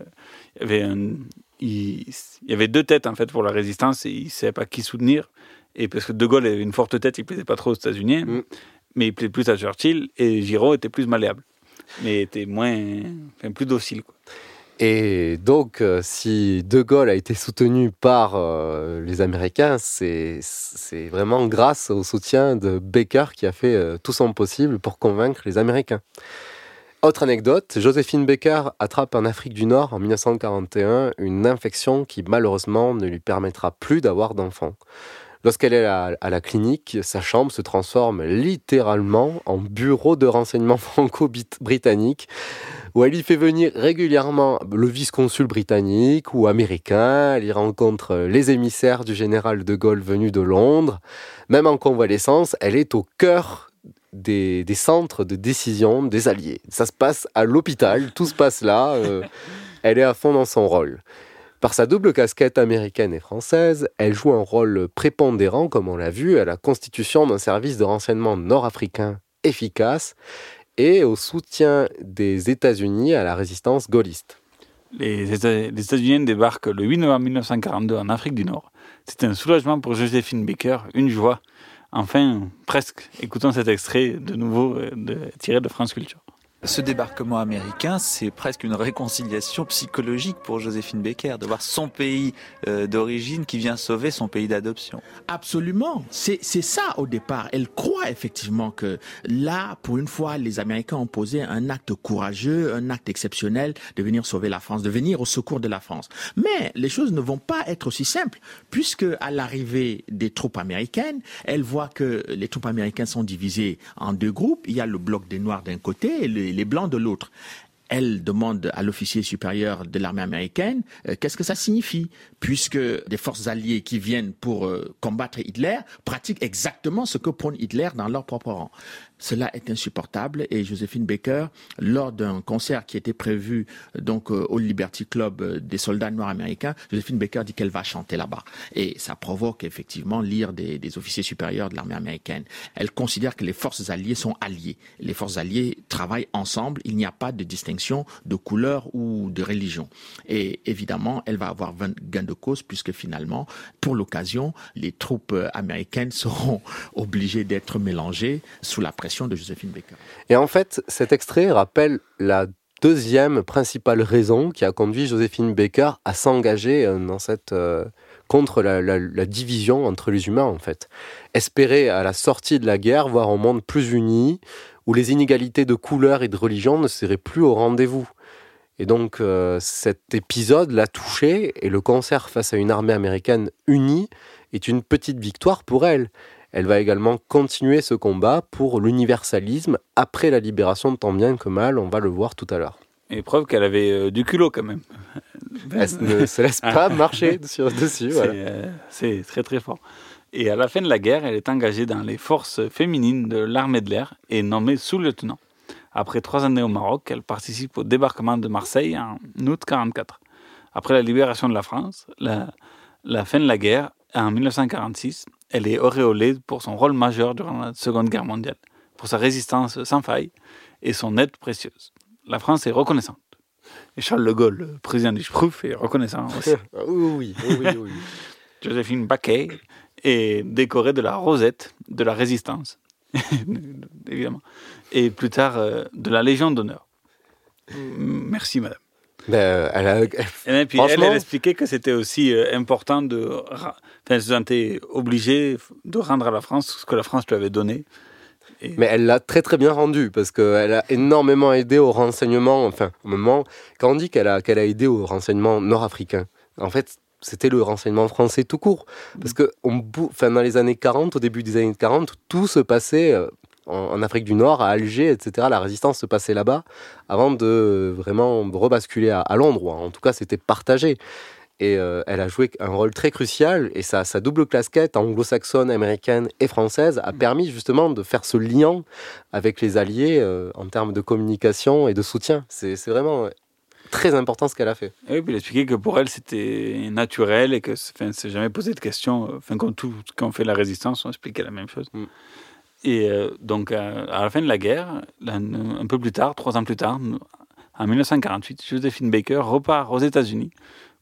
il y avait un- il, y avait deux têtes en fait pour la résistance et ils ne savaient pas qui soutenir. Et parce que De Gaulle avait une forte tête, il ne plaisait pas trop aux États-Unis, mais il plaisait plus à Churchill et Giraud était plus malléable, mais était moins, enfin, plus docile. Quoi. Et donc, euh, si De Gaulle a été soutenu par euh, les Américains, c'est vraiment grâce au soutien de Baker qui a fait euh, tout son possible pour convaincre les Américains. Autre anecdote, Joséphine Baker attrape en Afrique du Nord en 1941 une infection qui malheureusement ne lui permettra plus d'avoir d'enfants. Lorsqu'elle est à, la clinique, sa chambre se transforme littéralement en bureau de renseignement franco-britannique où elle y fait venir régulièrement le vice-consul britannique ou américain. Elle y rencontre les émissaires du général de Gaulle venus de Londres. Même en convalescence, elle est au cœur des, des centres de décision des Alliés. Ça se passe à l'hôpital, tout se passe là. euh, elle est à fond dans son rôle. Par sa double casquette américaine et française, elle joue un rôle prépondérant, comme on l'a vu, à la constitution d'un service de renseignement nord-africain efficace et au soutien des États-Unis à la résistance gaulliste. Les Éta- les États-Unis débarquent le 8 novembre 1942 en Afrique du Nord. C'est un soulagement pour Joséphine Baker, une joie. Enfin, presque. Écoutons cet extrait de nouveau euh, tiré de France Culture. Ce débarquement américain, c'est presque une réconciliation psychologique pour Joséphine Baker, de voir son pays euh, d'origine qui vient sauver son pays d'adoption. Absolument. C'est ça au départ. Elle croit effectivement que là, pour une fois, les Américains ont posé un acte courageux, un acte exceptionnel de venir sauver la France, de venir au secours de la France. Mais les choses ne vont pas être aussi simples, puisque à l'arrivée des troupes américaines, elle voit que les troupes américaines sont divisées en deux groupes. Il y a le bloc des Noirs d'un côté et les Blancs de l'autre elle demande à l'officier supérieur de l'armée américaine euh, qu'est-ce que ça signifie, puisque des forces alliées qui viennent pour euh, combattre Hitler pratiquent exactement ce que prône Hitler dans leur propre rang. Cela est insupportable et Joséphine Baker, lors d'un concert qui était prévu donc euh, au Liberty Club euh, des soldats noirs américains, Joséphine Baker dit qu'elle va chanter là-bas et ça provoque effectivement l'ire des, des officiers supérieurs de l'armée américaine. Elle considère que les forces alliées sont alliées. Les forces alliées travaillent ensemble. Il n'y a pas de distinction de couleur ou de religion. Et évidemment, elle va avoir gain de cause puisque finalement, pour l'occasion, les troupes euh, américaines seront obligées d'être mélangées sous la pression de Joséphine Baker. Et en fait, cet extrait rappelle la deuxième principale raison qui a conduit Joséphine Baker à s'engager euh, dans cette euh, contre la, division entre les humains en fait. Espérer à la sortie de la guerre voir un monde plus uni où les inégalités de couleur et de religion ne seraient plus au rendez-vous. Et donc euh, cet épisode l'a touchée et le concert face à une armée américaine unie est une petite victoire pour elle. Elle va également continuer ce combat pour l'universalisme après la libération de tant bien que mal, on va le voir tout à l'heure. Et preuve qu'elle avait euh, du culot quand même. Elle ne se laisse pas marcher sur, dessus. C'est Voilà. euh, c'est très très fort. Et à la fin de la guerre, elle est engagée dans les forces féminines de l'armée de l'air et nommée sous-lieutenant. Après trois années au Maroc, elle participe au débarquement de Marseille en août 44. Après la libération de la France, la, la fin de la guerre, en 1946, elle est auréolée pour son rôle majeur durant la Seconde Guerre mondiale, pour sa résistance sans faille et son aide précieuse. La France est reconnaissante. Et Charles de Gaulle, le président du Schtroumpf, est reconnaissant aussi. oui, oui, oui, oui. Joséphine Baquet est décorée de la rosette de la résistance, évidemment, et plus tard euh, de la Légion d'honneur. Merci, madame. Ben, elle a- Et puis elle, Franchement- elle expliquait que c'était aussi euh, important de. Enfin, elle se sentait obligée de rendre à la France ce que la France lui avait donné. Mais elle l'a très très bien rendu parce qu'elle a énormément aidé au renseignement. Enfin, au moment, quand on dit qu'elle a, qu'elle a aidé au renseignement nord-africain, en fait, c'était le renseignement français tout court. Parce que on enfin, dans les années 40, au début des années 40, tout se passait euh, en, Afrique du Nord, à Alger, etc. La résistance se passait là-bas avant de vraiment rebasculer à, à Londres. En tout cas, c'était partagé. Et euh, elle a joué un rôle très crucial. Et sa, sa double casquette anglo-saxonne, américaine et française a permis justement de faire ce lien avec les alliés euh, en termes de communication et de soutien. C'est vraiment très important ce qu'elle a fait. Et puis il expliquait que pour elle c'était naturel et que c'est- enfin, c'est jamais posé de questions. Enfin, comme tout quand on fait la résistance, on expliquait la même chose. Et euh, donc à, à la fin de la guerre, un, peu plus tard, trois ans plus tard, en 1948, Josephine Baker repart aux États-Unis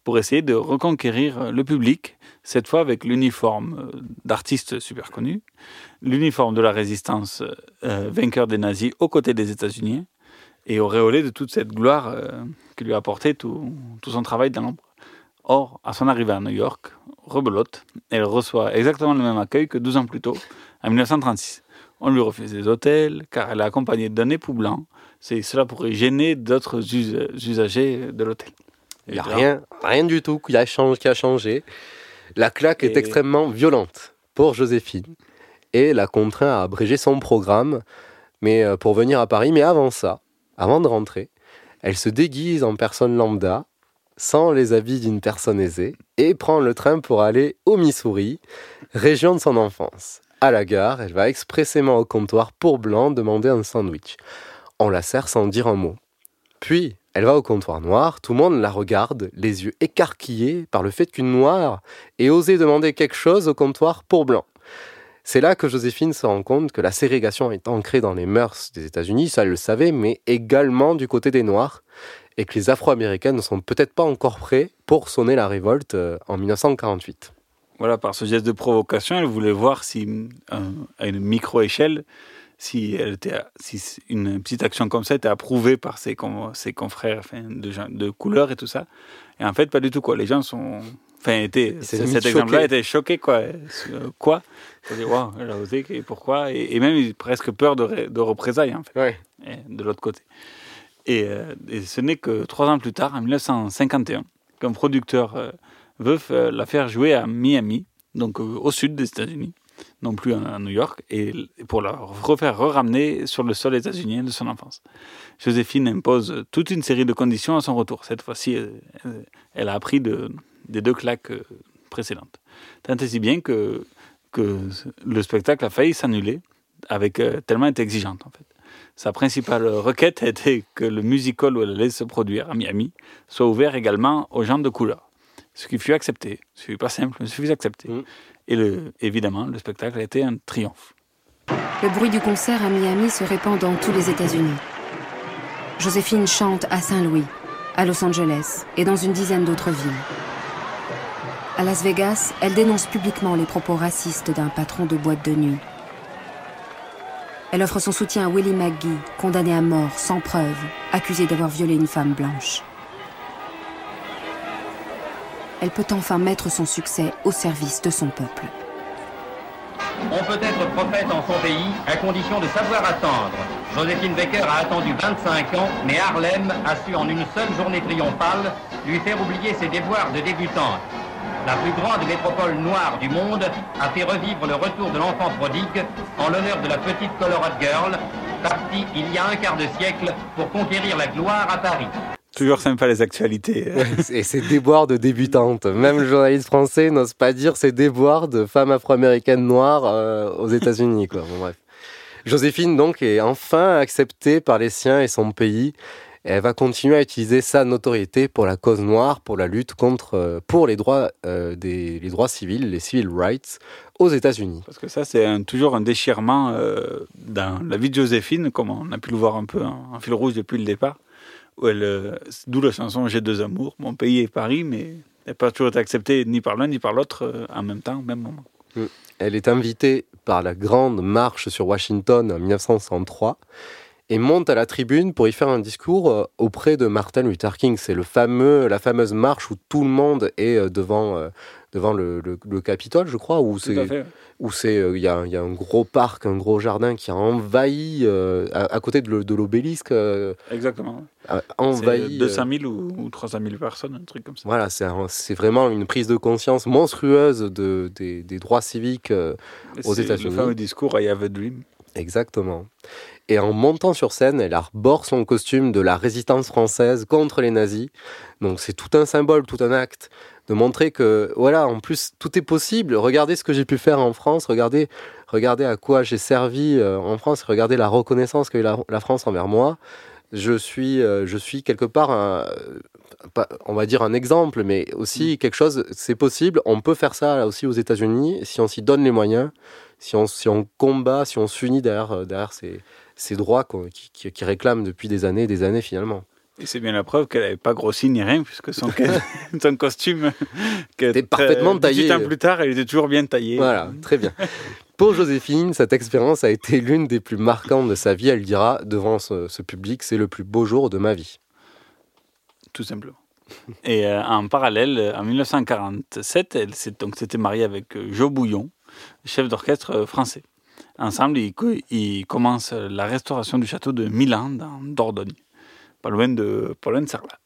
pour essayer de reconquérir le public, cette fois avec l'uniforme euh, d'artistes super connus, l'uniforme de la résistance euh, vainqueur des nazis aux côtés des États-Unis et auréolé de toute cette gloire euh, qui lui a apporté tout, tout son travail dans l'ombre. Or, à son arrivée à New York, rebelote, elle reçoit exactement le même accueil que 12 ans plus tôt, en 1936. On lui refuse des hôtels, car elle est accompagnée d'un époux blanc. C'est, cela pourrait gêner d'autres us- usagers de l'hôtel. Il n'y a rien, rien du tout qui a, changé, qui a changé. La claque est extrêmement violente pour Joséphine et la contraint à abréger son programme mais euh, pour venir à Paris. Mais avant ça, avant de rentrer, elle se déguise en personne lambda, sans les habits d'une personne aisée, et prend le train pour aller au Missouri, région de son enfance. À la gare, elle va expressément au comptoir pour blanc demander un sandwich. On la sert sans dire un mot. Puis, elle va au comptoir noir, tout le monde la regarde, les yeux écarquillés par le fait qu'une noire ait osé demander quelque chose au comptoir pour blanc. C'est là que Joséphine se rend compte que la ségrégation est ancrée dans les mœurs des États-Unis, ça elle le savait, mais également du côté des Noirs, et que les Afro-Américains ne sont peut-être pas encore prêts pour sonner la révolte euh, en 1948. Voilà, par ce geste de provocation, elle voulait voir si, euh, à une micro-échelle, si, elle était, si une petite action comme ça était approuvée par ses, con- ses confrères enfin, de, couleur et tout ça. Et en fait, pas du tout. Quoi. Les gens sont. Enfin, étaient, s'est cet exemple-là était choqué. Quoi. Euh, quoi? Waouh, elle a osé, et pourquoi? Et, et même presque peur de, ré- de représailles, en fait, de l'autre côté. Et, euh, et ce n'est que trois ans plus tard, en 1951, qu'un producteur euh, la faire jouer à Miami, donc euh, au sud des États-Unis, non plus à, New York, et pour la refaire ramener sur le sol états-unien de son enfance. Joséphine impose toute une série de conditions à son retour. Cette fois-ci, elle a appris de, des deux claques euh, précédentes. Tant et si bien que, que le spectacle a failli s'annuler, avec euh, tellement elle était exigeante en fait. Sa principale requête était que le musical où elle allait se produire à Miami soit ouvert également aux gens de couleur. Ce qui fut accepté. Ce fut pas simple, mais ce fut accepté. Et le, évidemment, le spectacle a été un triomphe. Le bruit du concert à Miami se répand dans tous les États-Unis. Joséphine chante à Saint-Louis, à Los Angeles et dans une dizaine d'autres villes. À Las Vegas, elle dénonce publiquement les propos racistes d'un patron de boîte de nuit. Elle offre son soutien à Willie McGee, condamné à mort sans preuve, accusé d'avoir violé une femme blanche. Elle peut enfin mettre son succès au service de son peuple. On peut être prophète en son pays à condition de savoir attendre. Joséphine Baker a attendu 25 ans, mais Harlem a su en une seule journée triomphale lui faire oublier ses déboires de débutante. La plus grande métropole noire du monde a fait revivre le retour de l'enfant prodigue en l'honneur de la petite Colorado Girl, partie il y a un quart de siècle pour conquérir la gloire à Paris. Toujours sympa les actualités. et ces déboires de débutantes. Même le journaliste français n'ose pas dire ces déboires de femmes afro-américaines noires euh, aux États-Unis. Quoi. Bon, bref. Joséphine, donc, est enfin acceptée par les siens et son pays. Et elle va continuer à utiliser sa notoriété pour la cause noire, pour la lutte contre, euh, pour les droits, euh, des, les droits civils, les civil rights aux États-Unis. Parce que ça, c'est un- toujours un déchirement euh, dans la vie de Joséphine, comme on a pu le voir un peu en, en fil rouge depuis le départ. Elle, D'où la chanson J'ai deux amours. Mon pays est Paris, mais elle n'a pas toujours été acceptée ni par l'un ni par l'autre euh, en même temps, au même moment. Mm. Elle est invitée par la grande marche sur Washington en 1963 et monte à la tribune pour y faire un discours euh, auprès de Martin Luther King. C'est le fameux, la fameuse marche où tout le monde est euh, devant, devant le, le- le Capitole, je crois, où c'est où c'est euh, il y, a, y a un gros parc, un gros jardin qui a envahi euh, à, à côté de, l'obélisque, euh, Exactement. a envahi. euh, 200 000 ou, ou 300 000 personnes, un truc comme ça. voilà, c'est vraiment une prise de conscience monstrueuse de, des, des droits civiques aux C'est États-Unis. Le fameux discours I have a dream. Exactement. Et en montant sur scène, elle arbore son costume de la résistance française contre les nazis. Donc c'est tout un symbole, tout un acte de montrer que voilà, en plus tout est possible. Regardez ce que j'ai pu faire en France, regardez regardez à quoi j'ai servi euh, en France, regardez la reconnaissance qu'a eu la, la France envers moi. Je suis euh, je suis quelque part un pas- on va dire un exemple, mais aussi quelque chose, c'est possible, on peut faire ça aussi aux États-Unis si on s'y donne les moyens, si on, si on combat, si on s'unit derrière, euh, derrière ces, ces droits qui, qui réclament depuis des années et des années finalement. Et c'est bien la preuve qu'elle n'avait pas grossi ni rien, puisque son, son costume était parfaitement taillé. 18 ans plus tard, elle était toujours bien taillée. Voilà, très bien. Pour Joséphine, cette expérience a été l'une des plus marquantes de sa vie. Elle dira devant ce, ce public, c'est le plus beau jour de ma vie. Tout simplement. Et euh, en parallèle, en 1947, elle s'est- donc s'était mariée avec euh, Joe Bouillon, chef d'orchestre euh, français. Ensemble, ils, ils commencent la restauration du château de Milan, dans Dordogne, pas loin de, pas loin de Sarlat.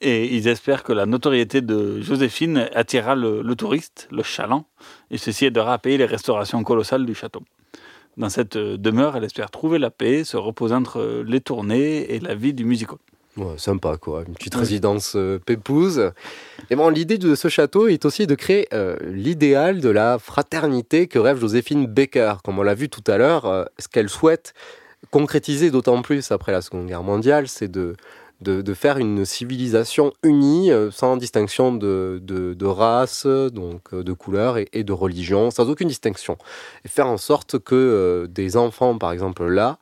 Et ils espèrent que la notoriété de Joséphine attirera le, le touriste, le chaland, et ceci aidera à payer les restaurations colossales du château. Dans cette demeure, elle espère trouver la paix, se reposer entre les tournées et la vie du musical. Ouais, sympa quoi, une petite résidence euh, pépouse. Et bon, l'idée de ce château est aussi de créer euh, l'idéal de la fraternité que rêve Joséphine Baker, comme on l'a vu tout à l'heure. euh, ce qu'elle souhaite concrétiser d'autant plus après la Seconde Guerre mondiale, c'est de, de, faire une civilisation unie, euh, sans distinction de, de, race, donc euh, de couleur et, de religion, sans aucune distinction. Et faire en sorte que euh, des enfants, par exemple là,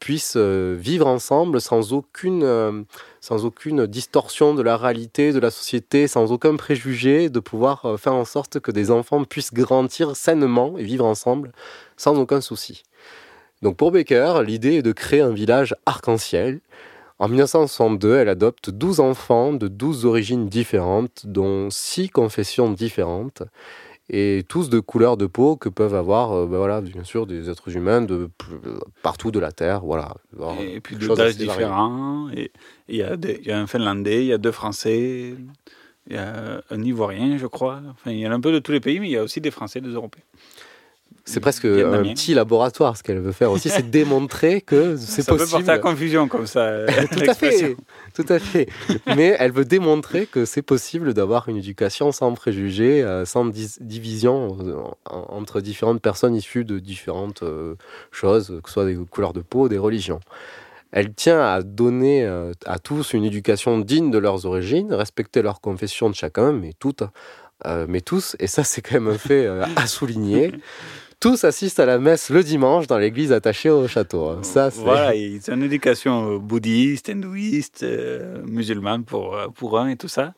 puissent vivre ensemble sans aucune, sans aucune distorsion de la réalité, de la société, sans aucun préjugé, de pouvoir faire en sorte que des enfants puissent grandir sainement et vivre ensemble sans aucun souci. Donc pour Baker, l'idée est de créer un village arc-en-ciel. En 1962, elle adopte 12 enfants de 12 origines différentes, dont 6 confessions différentes, et tous de couleurs de peau que peuvent avoir, euh, ben voilà, bien sûr, des êtres humains de partout de la Terre. Voilà. Alors, Et puis chose d'âges différents. Il y, y a un Finlandais, il y a deux Français, il y a un Ivoirien, je crois. Enfin, il y en a un peu de tous les pays, mais il y a aussi des Français, des Européens. C'est presque un petit laboratoire. Ce qu'elle veut faire aussi, c'est démontrer que c'est Ça peut possible. porter à confusion comme ça. tout à fait, tout à fait. Mais elle veut démontrer que c'est possible d'avoir une éducation sans préjugés, euh, sans division euh, en- entre différentes personnes issues de différentes euh, choses, que ce soit des couleurs de peau, des religions. Elle tient à donner à tous une éducation digne de leurs origines, respecter leurs confessions de chacun, mais toutes, euh, mais tous, et ça c'est quand même un fait euh, à souligner. Tous assistent à la messe le dimanche dans l'église attachée au château. hein. Ça, c'est- Voilà, c'est une éducation euh, bouddhiste, hindouiste, euh, musulmane pour, euh, pour un et tout ça.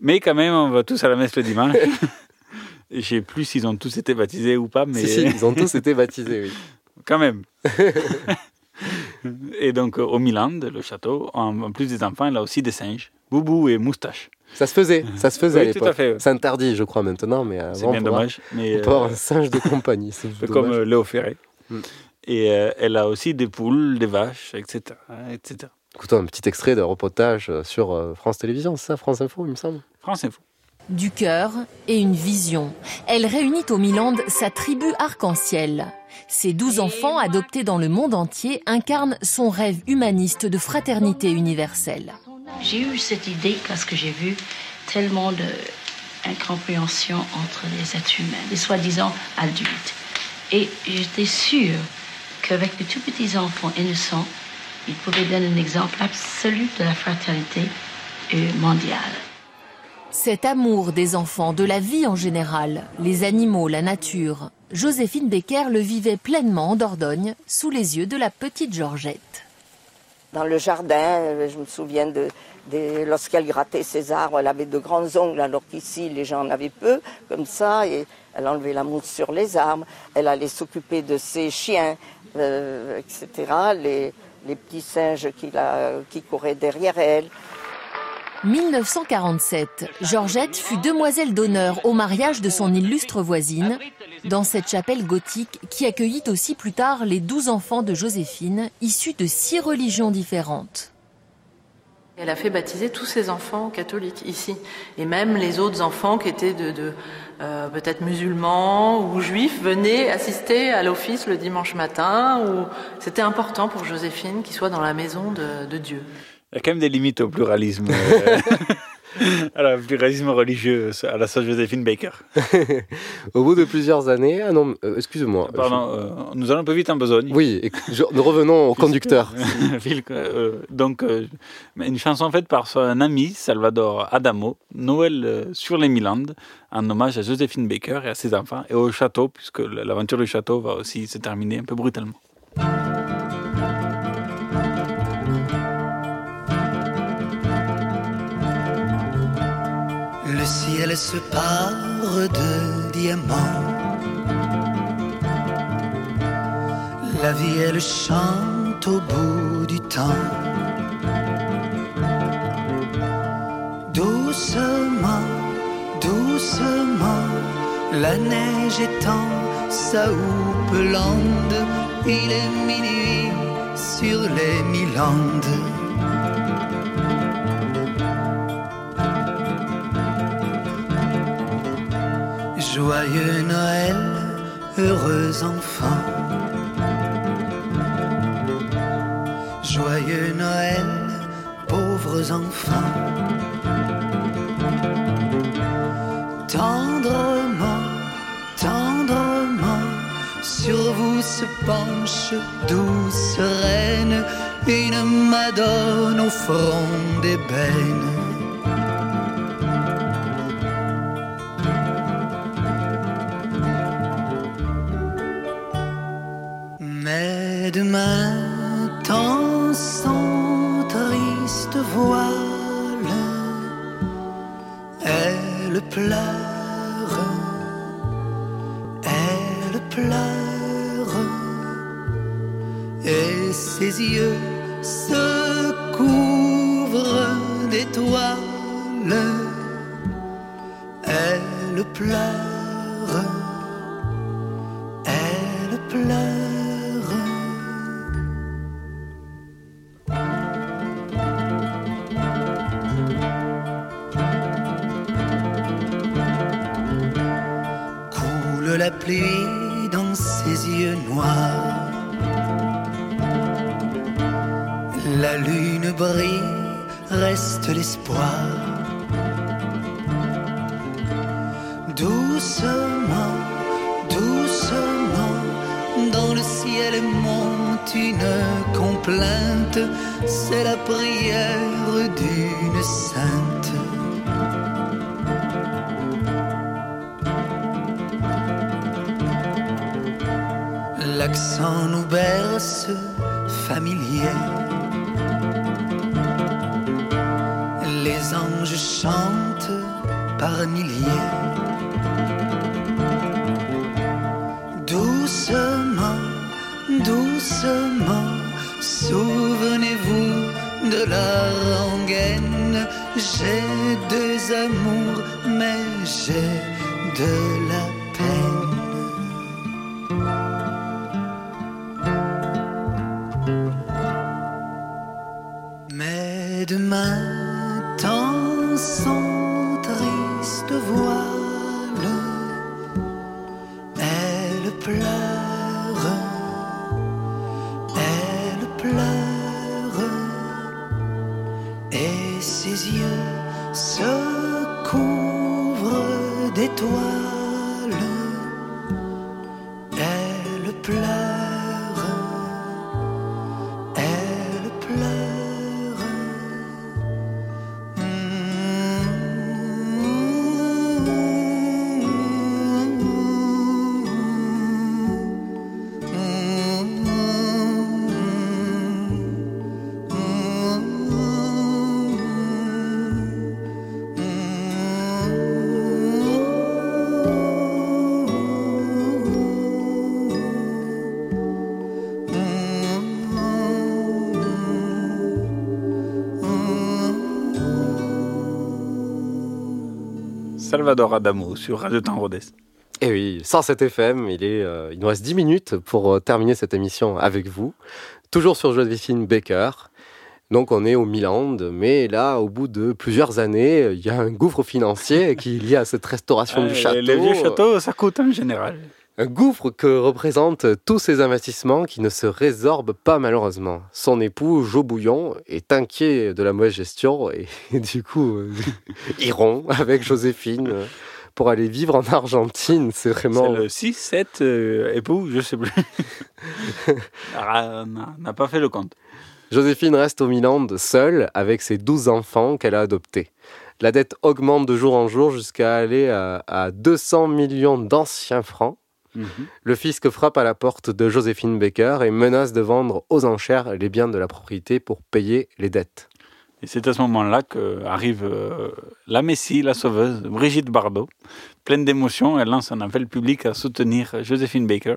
Mais quand même, on va tous à la messe le dimanche. Je sais plus s'ils ont tous été baptisés ou pas, mais... Si, si, ils ont tous été baptisés, oui. Quand même. et donc, au Milan, le château, en, en plus des enfants, il a aussi des singes, Boubou et Moustache. Ça se faisait, ça se faisait Oui, à tout l'époque. à fait, ouais. C'est interdit, je crois, maintenant, mais avant, C'est bien dommage, mais, on peut avoir euh, un singe de compagnie. C'est comme euh, Léo Ferré. Mm. Et euh, elle a aussi des poules, des vaches, etc. etc. Écoutons un petit extrait de reportage sur France Télévisions, c'est ça, France Info, il me semble. France Info. Du cœur et une vision. Elle réunit au Milan sa tribu arc-en-ciel. Ces douze enfants adoptés dans le monde entier incarnent son rêve humaniste de fraternité universelle. J'ai eu cette idée parce que j'ai vu tellement d'incompréhension entre les êtres humains, les soi-disant adultes. Et j'étais sûre qu'avec de tout petits enfants innocents, ils pouvaient donner un exemple absolu de la fraternité mondiale. Cet amour des enfants, de la vie en général, les animaux, la nature, Joséphine Becker le vivait pleinement en Dordogne, sous les yeux de la petite Georgette. Dans le jardin, je me souviens de, de- lorsqu'elle grattait ses arbres, elle avait de grands ongles, alors qu'ici les gens en avaient peu, comme ça, et elle enlevait la mousse sur les arbres. Elle allait s'occuper de ses chiens, euh, etc., les, les petits singes qui, la- qui couraient derrière elle. 1947, Georgette fut demoiselle d'honneur au mariage de son illustre voisine, dans cette chapelle gothique qui accueillit aussi plus tard les douze enfants de Joséphine, issus de six religions différentes. Elle a fait baptiser tous ses enfants catholiques ici, et même les autres enfants qui étaient de, de, euh, peut-être musulmans ou juifs venaient assister à l'office le dimanche matin. Ou c'était important pour Joséphine qu'ils soient dans la maison de, de Dieu. Il y a quand même des limites au pluralisme. alors, le pluralisme religieux à la sœur Joséphine Baker. Au bout de plusieurs années, ah non, euh, excuse-moi. Pardon, euh, nous allons un peu vite en besogne. Oui, et je- nous revenons au conducteur. Euh, donc, euh, une chanson faite par son ami Salvador Adamo, Noël sur les Milandes, en hommage à Joséphine Baker et à ses enfants, et au château, puisque l'aventure du château va aussi se terminer un peu brutalement. Le ciel se pare de diamants. La vie, elle chante au bout du temps. Doucement, doucement, la neige étend sa houppe lande. Il est minuit sur les Milandes. Joyeux Noël, heureux enfant. Joyeux Noël, pauvres enfants. Tendrement, tendrement, sur vous se penche douce reine, une madone au front d'ébène. L'accent nous berce familier. Les anges chantent par milliers. Doucement, doucement, souvenez-vous de la rengaine. J'ai deux amours, mais j'ai de Salvador Adamo sur Radio Temps Rodez. Et Eh oui, 107 FM, il, est, euh, il nous reste 10 minutes pour euh, terminer cette émission avec vous. Toujours sur Joséphine Baker. Donc on est au Milan, mais là, au bout de plusieurs années, il y a un gouffre financier qui est lié à cette restauration du Ouais, château. Les vieux châteaux, ça coûte en général. Un gouffre que représentent tous ces investissements qui ne se résorbent pas malheureusement. Son époux, Jo Bouillon, est inquiet de la mauvaise gestion et, du coup, euh, ils rompt avec Joséphine euh, pour aller vivre en Argentine. C'est vraiment... C'est le 6, 7 euh, époux, je sais plus. Ah, n'a- n'a pas fait le compte. Joséphine reste au Milan seule avec ses 12 enfants qu'elle a adoptés. La dette augmente de jour en jour jusqu'à aller à, à 200 millions d'anciens francs. Mhm. Le fisc frappe à la porte de Joséphine Baker et menace de vendre aux enchères les biens de la propriété pour payer les dettes. Et c'est à ce moment-là qu'arrive euh, la Messie, la sauveuse, Brigitte Bardot. Pleine d'émotion, elle lance un appel public à soutenir Joséphine Baker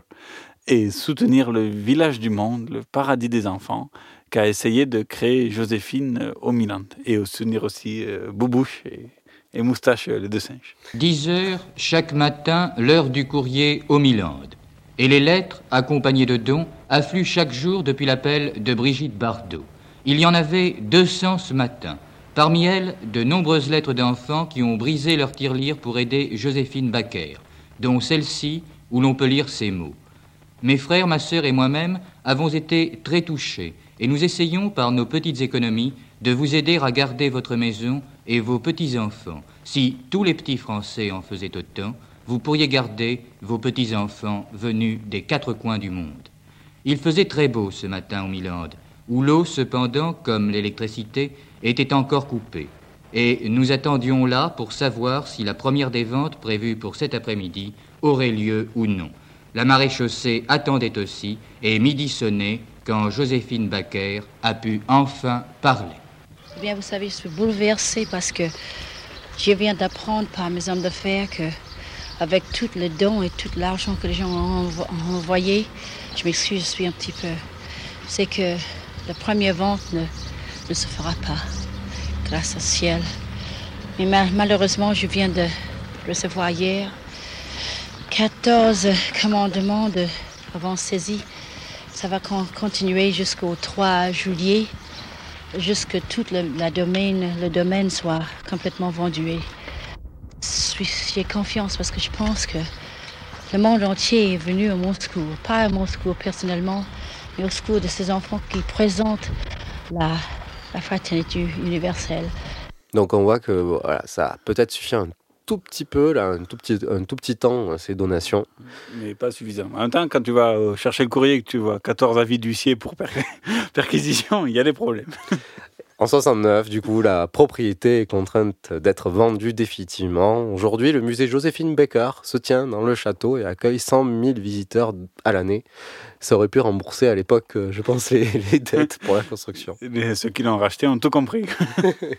et soutenir le village du monde, le paradis des enfants, qu'a essayé de créer Joséphine au Milan. Et soutenir aussi euh, Boubouche et, et Moustache, euh, les deux singes. 10 heures chaque matin, l'heure du courrier au Milan. Et les lettres, accompagnées de dons, affluent chaque jour depuis l'appel de Brigitte Bardot. Il y en avait 200 ce matin. Parmi elles, de nombreuses lettres d'enfants qui ont brisé leur tirelire pour aider Joséphine Baker, dont celle-ci où l'on peut lire ces mots. Mes frères, ma sœur et moi-même avons été très touchés et nous essayons par nos petites économies de vous aider à garder votre maison et vos petits-enfants. Si tous les petits Français en faisaient autant, vous pourriez garder vos petits-enfants venus des quatre coins du monde. Il faisait très beau ce matin au Milan, où l'eau, cependant, comme l'électricité, était encore coupée. Et nous attendions là pour savoir si la première des ventes prévue pour cet après-midi aurait lieu ou non. La marée chaussée attendait aussi, et midi sonnait quand Joséphine Baker a pu enfin parler. Eh bien, vous savez, je suis bouleversée parce que je viens d'apprendre par mes hommes d'affaires que, avec tout le don et tout l'argent que les gens ont, envo- ont envoyé, je m'excuse, je suis un petit peu. C'est que la première vente ne, ne se fera pas, grâce au ciel. Mais ma- malheureusement, je viens de recevoir hier 14 commandements de avant saisie. Ça va con- continuer jusqu'au 3 juillet jusque tout le, la domaine, le domaine soit complètement vendu. J'ai confiance parce que je pense que le monde entier est venu à mon secours. Pas à mon secours personnellement, mais au secours de ces enfants qui présentent la, la fraternité universelle. Donc on voit que voilà, ça peut-être suffi un tout petit peu, là, un, tout petit, un tout petit temps, ces donations. Mais pas suffisant. En même temps, quand tu vas euh, chercher le courrier et que tu vois 14 avis d'huissier pour per- perquisition, il y a des problèmes. En 69, du coup, la propriété est contrainte d'être vendue définitivement. Aujourd'hui, le musée Joséphine Baker se tient dans le château et accueille 100 000 visiteurs à l'année. Ça aurait pu rembourser à l'époque, euh, je pense, les, les dettes pour la construction. Mais ceux qui l'ont racheté ont tout compris.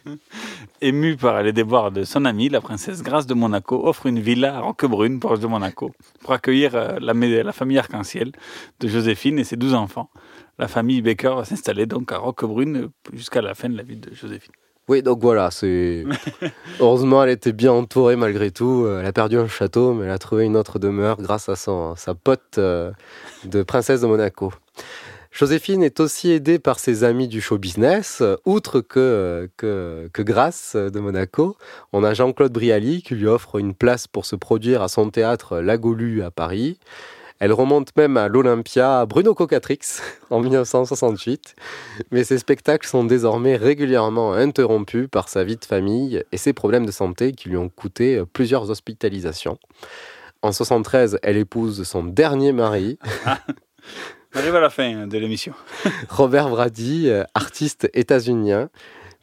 Émue par les déboires de son amie, la princesse Grâce de Monaco offre une villa à Roquebrune, proche de Monaco, pour accueillir euh, la, famille arc-en-ciel de Joséphine et ses 12 enfants. La famille Baker va s'installer donc à Roquebrune jusqu'à la fin de la vie de Joséphine. Oui, donc voilà, c'est. Heureusement, elle était bien entourée malgré tout. Euh, Elle a perdu un château, mais elle a trouvé une autre demeure grâce à son, sa pote euh, de princesse de Monaco. Joséphine est aussi aidée par ses amis du show business. Outre que, que, de Monaco, on a Jean-Claude Brialy qui lui offre une place pour se produire à son théâtre La Golue à Paris. Elle remonte même à l'Olympia Bruno Cocatrix en 1968. Mais ses spectacles sont désormais régulièrement interrompus par sa vie de famille et ses problèmes de santé qui lui ont coûté plusieurs hospitalisations. En 73, elle épouse son dernier mari, On arrive à la fin de l'émission. Robert Brady, euh, artiste états-unien.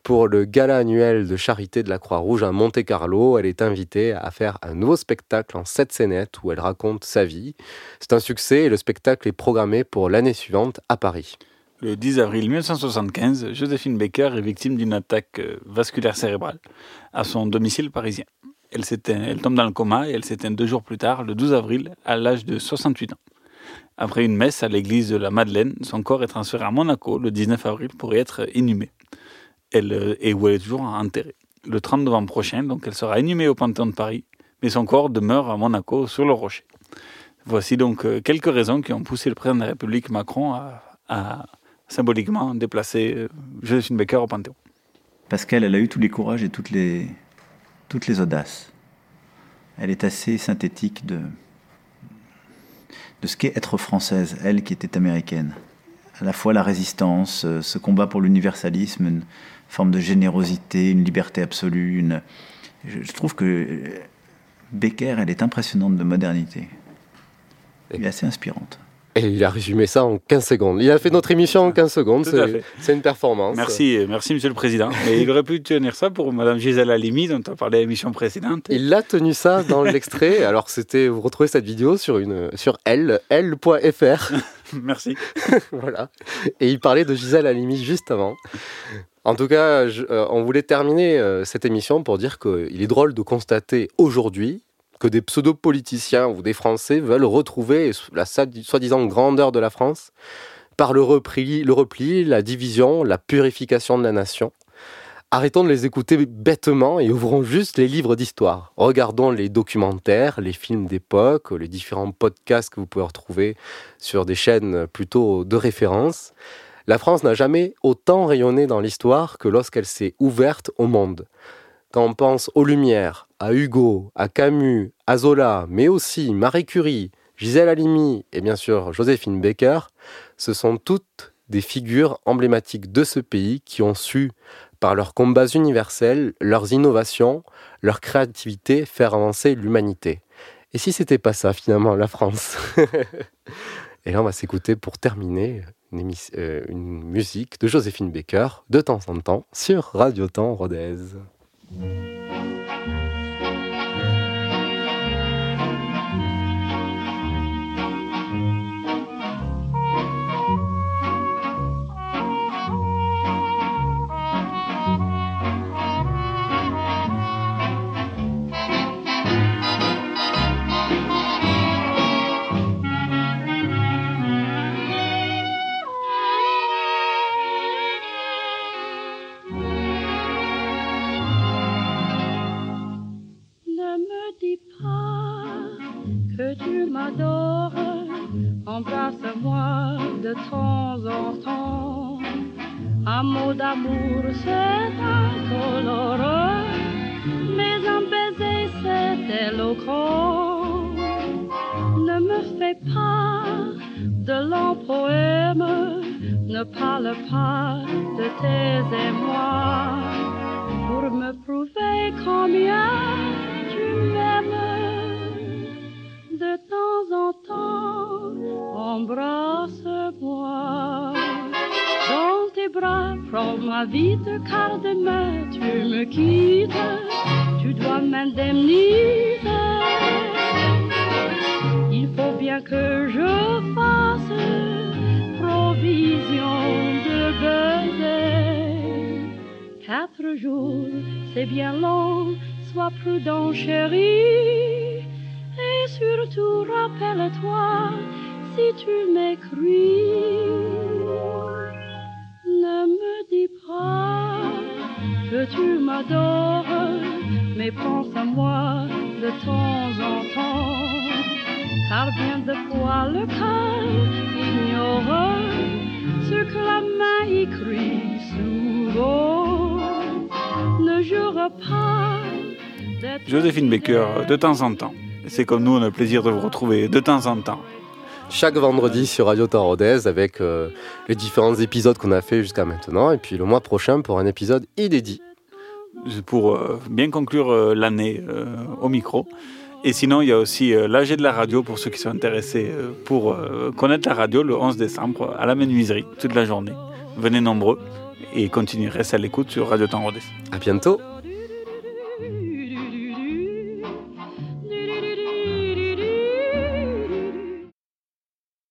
Pour le gala annuel de charité de la Croix-Rouge à Monte-Carlo, elle est invitée à faire un nouveau spectacle en sept scénettes où elle raconte sa vie. C'est un succès et le spectacle est programmé pour l'année suivante à Paris. Le 10 avril 1975, Joséphine Baker est victime d'une attaque euh, vasculaire cérébrale à son domicile parisien. Elle, elle tombe dans le coma et elle s'éteint deux jours plus tard, le 12 avril, à l'âge de 68 ans. Après une messe à l'église de la Madeleine, son corps est transféré à Monaco le 19 avril pour y être inhumé. Elle, euh, et où elle est toujours enterrée. le 30 novembre prochain, donc elle sera inhumée au Panthéon de Paris, mais son corps demeure à Monaco sur le rocher. Voici donc euh, quelques raisons qui ont poussé le président de la République Macron à, symboliquement déplacer euh, Joséphine Baker au Panthéon. Qu'elle elle a eu tous les courages et toutes les, toutes les audaces. Elle est assez synthétique de, de ce qu'est être française, elle qui était américaine. À la fois la résistance, euh, ce combat pour l'universalisme, une forme de générosité, une liberté absolue. Une... Je, trouve que euh, Becker, elle est impressionnante de modernité. Elle est assez inspirante. Et il a résumé ça en 15 secondes. Il a fait notre émission en 15 secondes. C'est une performance. Merci, merci Monsieur le Président. Mais il aurait pu tenir ça pour Madame Gisèle Halimi, dont on parlé à l'émission précédente. Il a tenu ça dans l'extrait. Alors c'était, vous retrouvez cette vidéo sur une sur l l.fr. Merci. voilà. Et il parlait de Gisèle Halimi juste avant. En tout cas, je- euh, on voulait terminer euh, cette émission pour dire qu'il est drôle de constater aujourd'hui que des pseudo-politiciens ou des Français veulent retrouver la sa- soi-disant grandeur de la France par le repli, le repli, la division, la purification de la nation. Arrêtons de les écouter bêtement et ouvrons juste les livres d'histoire. Regardons les documentaires, les films d'époque, les différents podcasts que vous pouvez retrouver sur des chaînes plutôt de référence. La France n'a jamais autant rayonné dans l'histoire que lorsqu'elle s'est ouverte au monde. Quand on pense aux Lumières, à Hugo, à Camus, à Zola, mais aussi Marie Curie, Gisèle Halimi et bien sûr Joséphine Baker, ce sont toutes des figures emblématiques de ce pays qui ont su, par leurs combats universels, leurs innovations, leur créativité, faire avancer l'humanité. Et si c'était pas ça finalement, la France Et là, on va s'écouter pour terminer euh, une musique de Joséphine Baker de temps en temps sur Radio Temps Rodez. Ne embrasse-moi de temps en temps. Un mot d'amour, c'est incolore, mais un baiser, c'est éloquent. Ne me fais pas de longs poèmes, ne parle pas de tes émois De temps en temps. C'est comme nous, on a le plaisir de vous retrouver de temps en temps. Chaque vendredi sur Radio Rodez avec euh, les différents épisodes qu'on a fait jusqu'à maintenant. Et puis le mois prochain pour un épisode inédit. Pour euh, bien conclure euh, l'année au micro. Et sinon, il y a aussi l'AG de la radio pour ceux qui sont intéressés pour connaître la radio le 11 décembre à la menuiserie toute la journée. Venez nombreux et continuez restez à l'écoute sur Radio Rodez. À bientôt.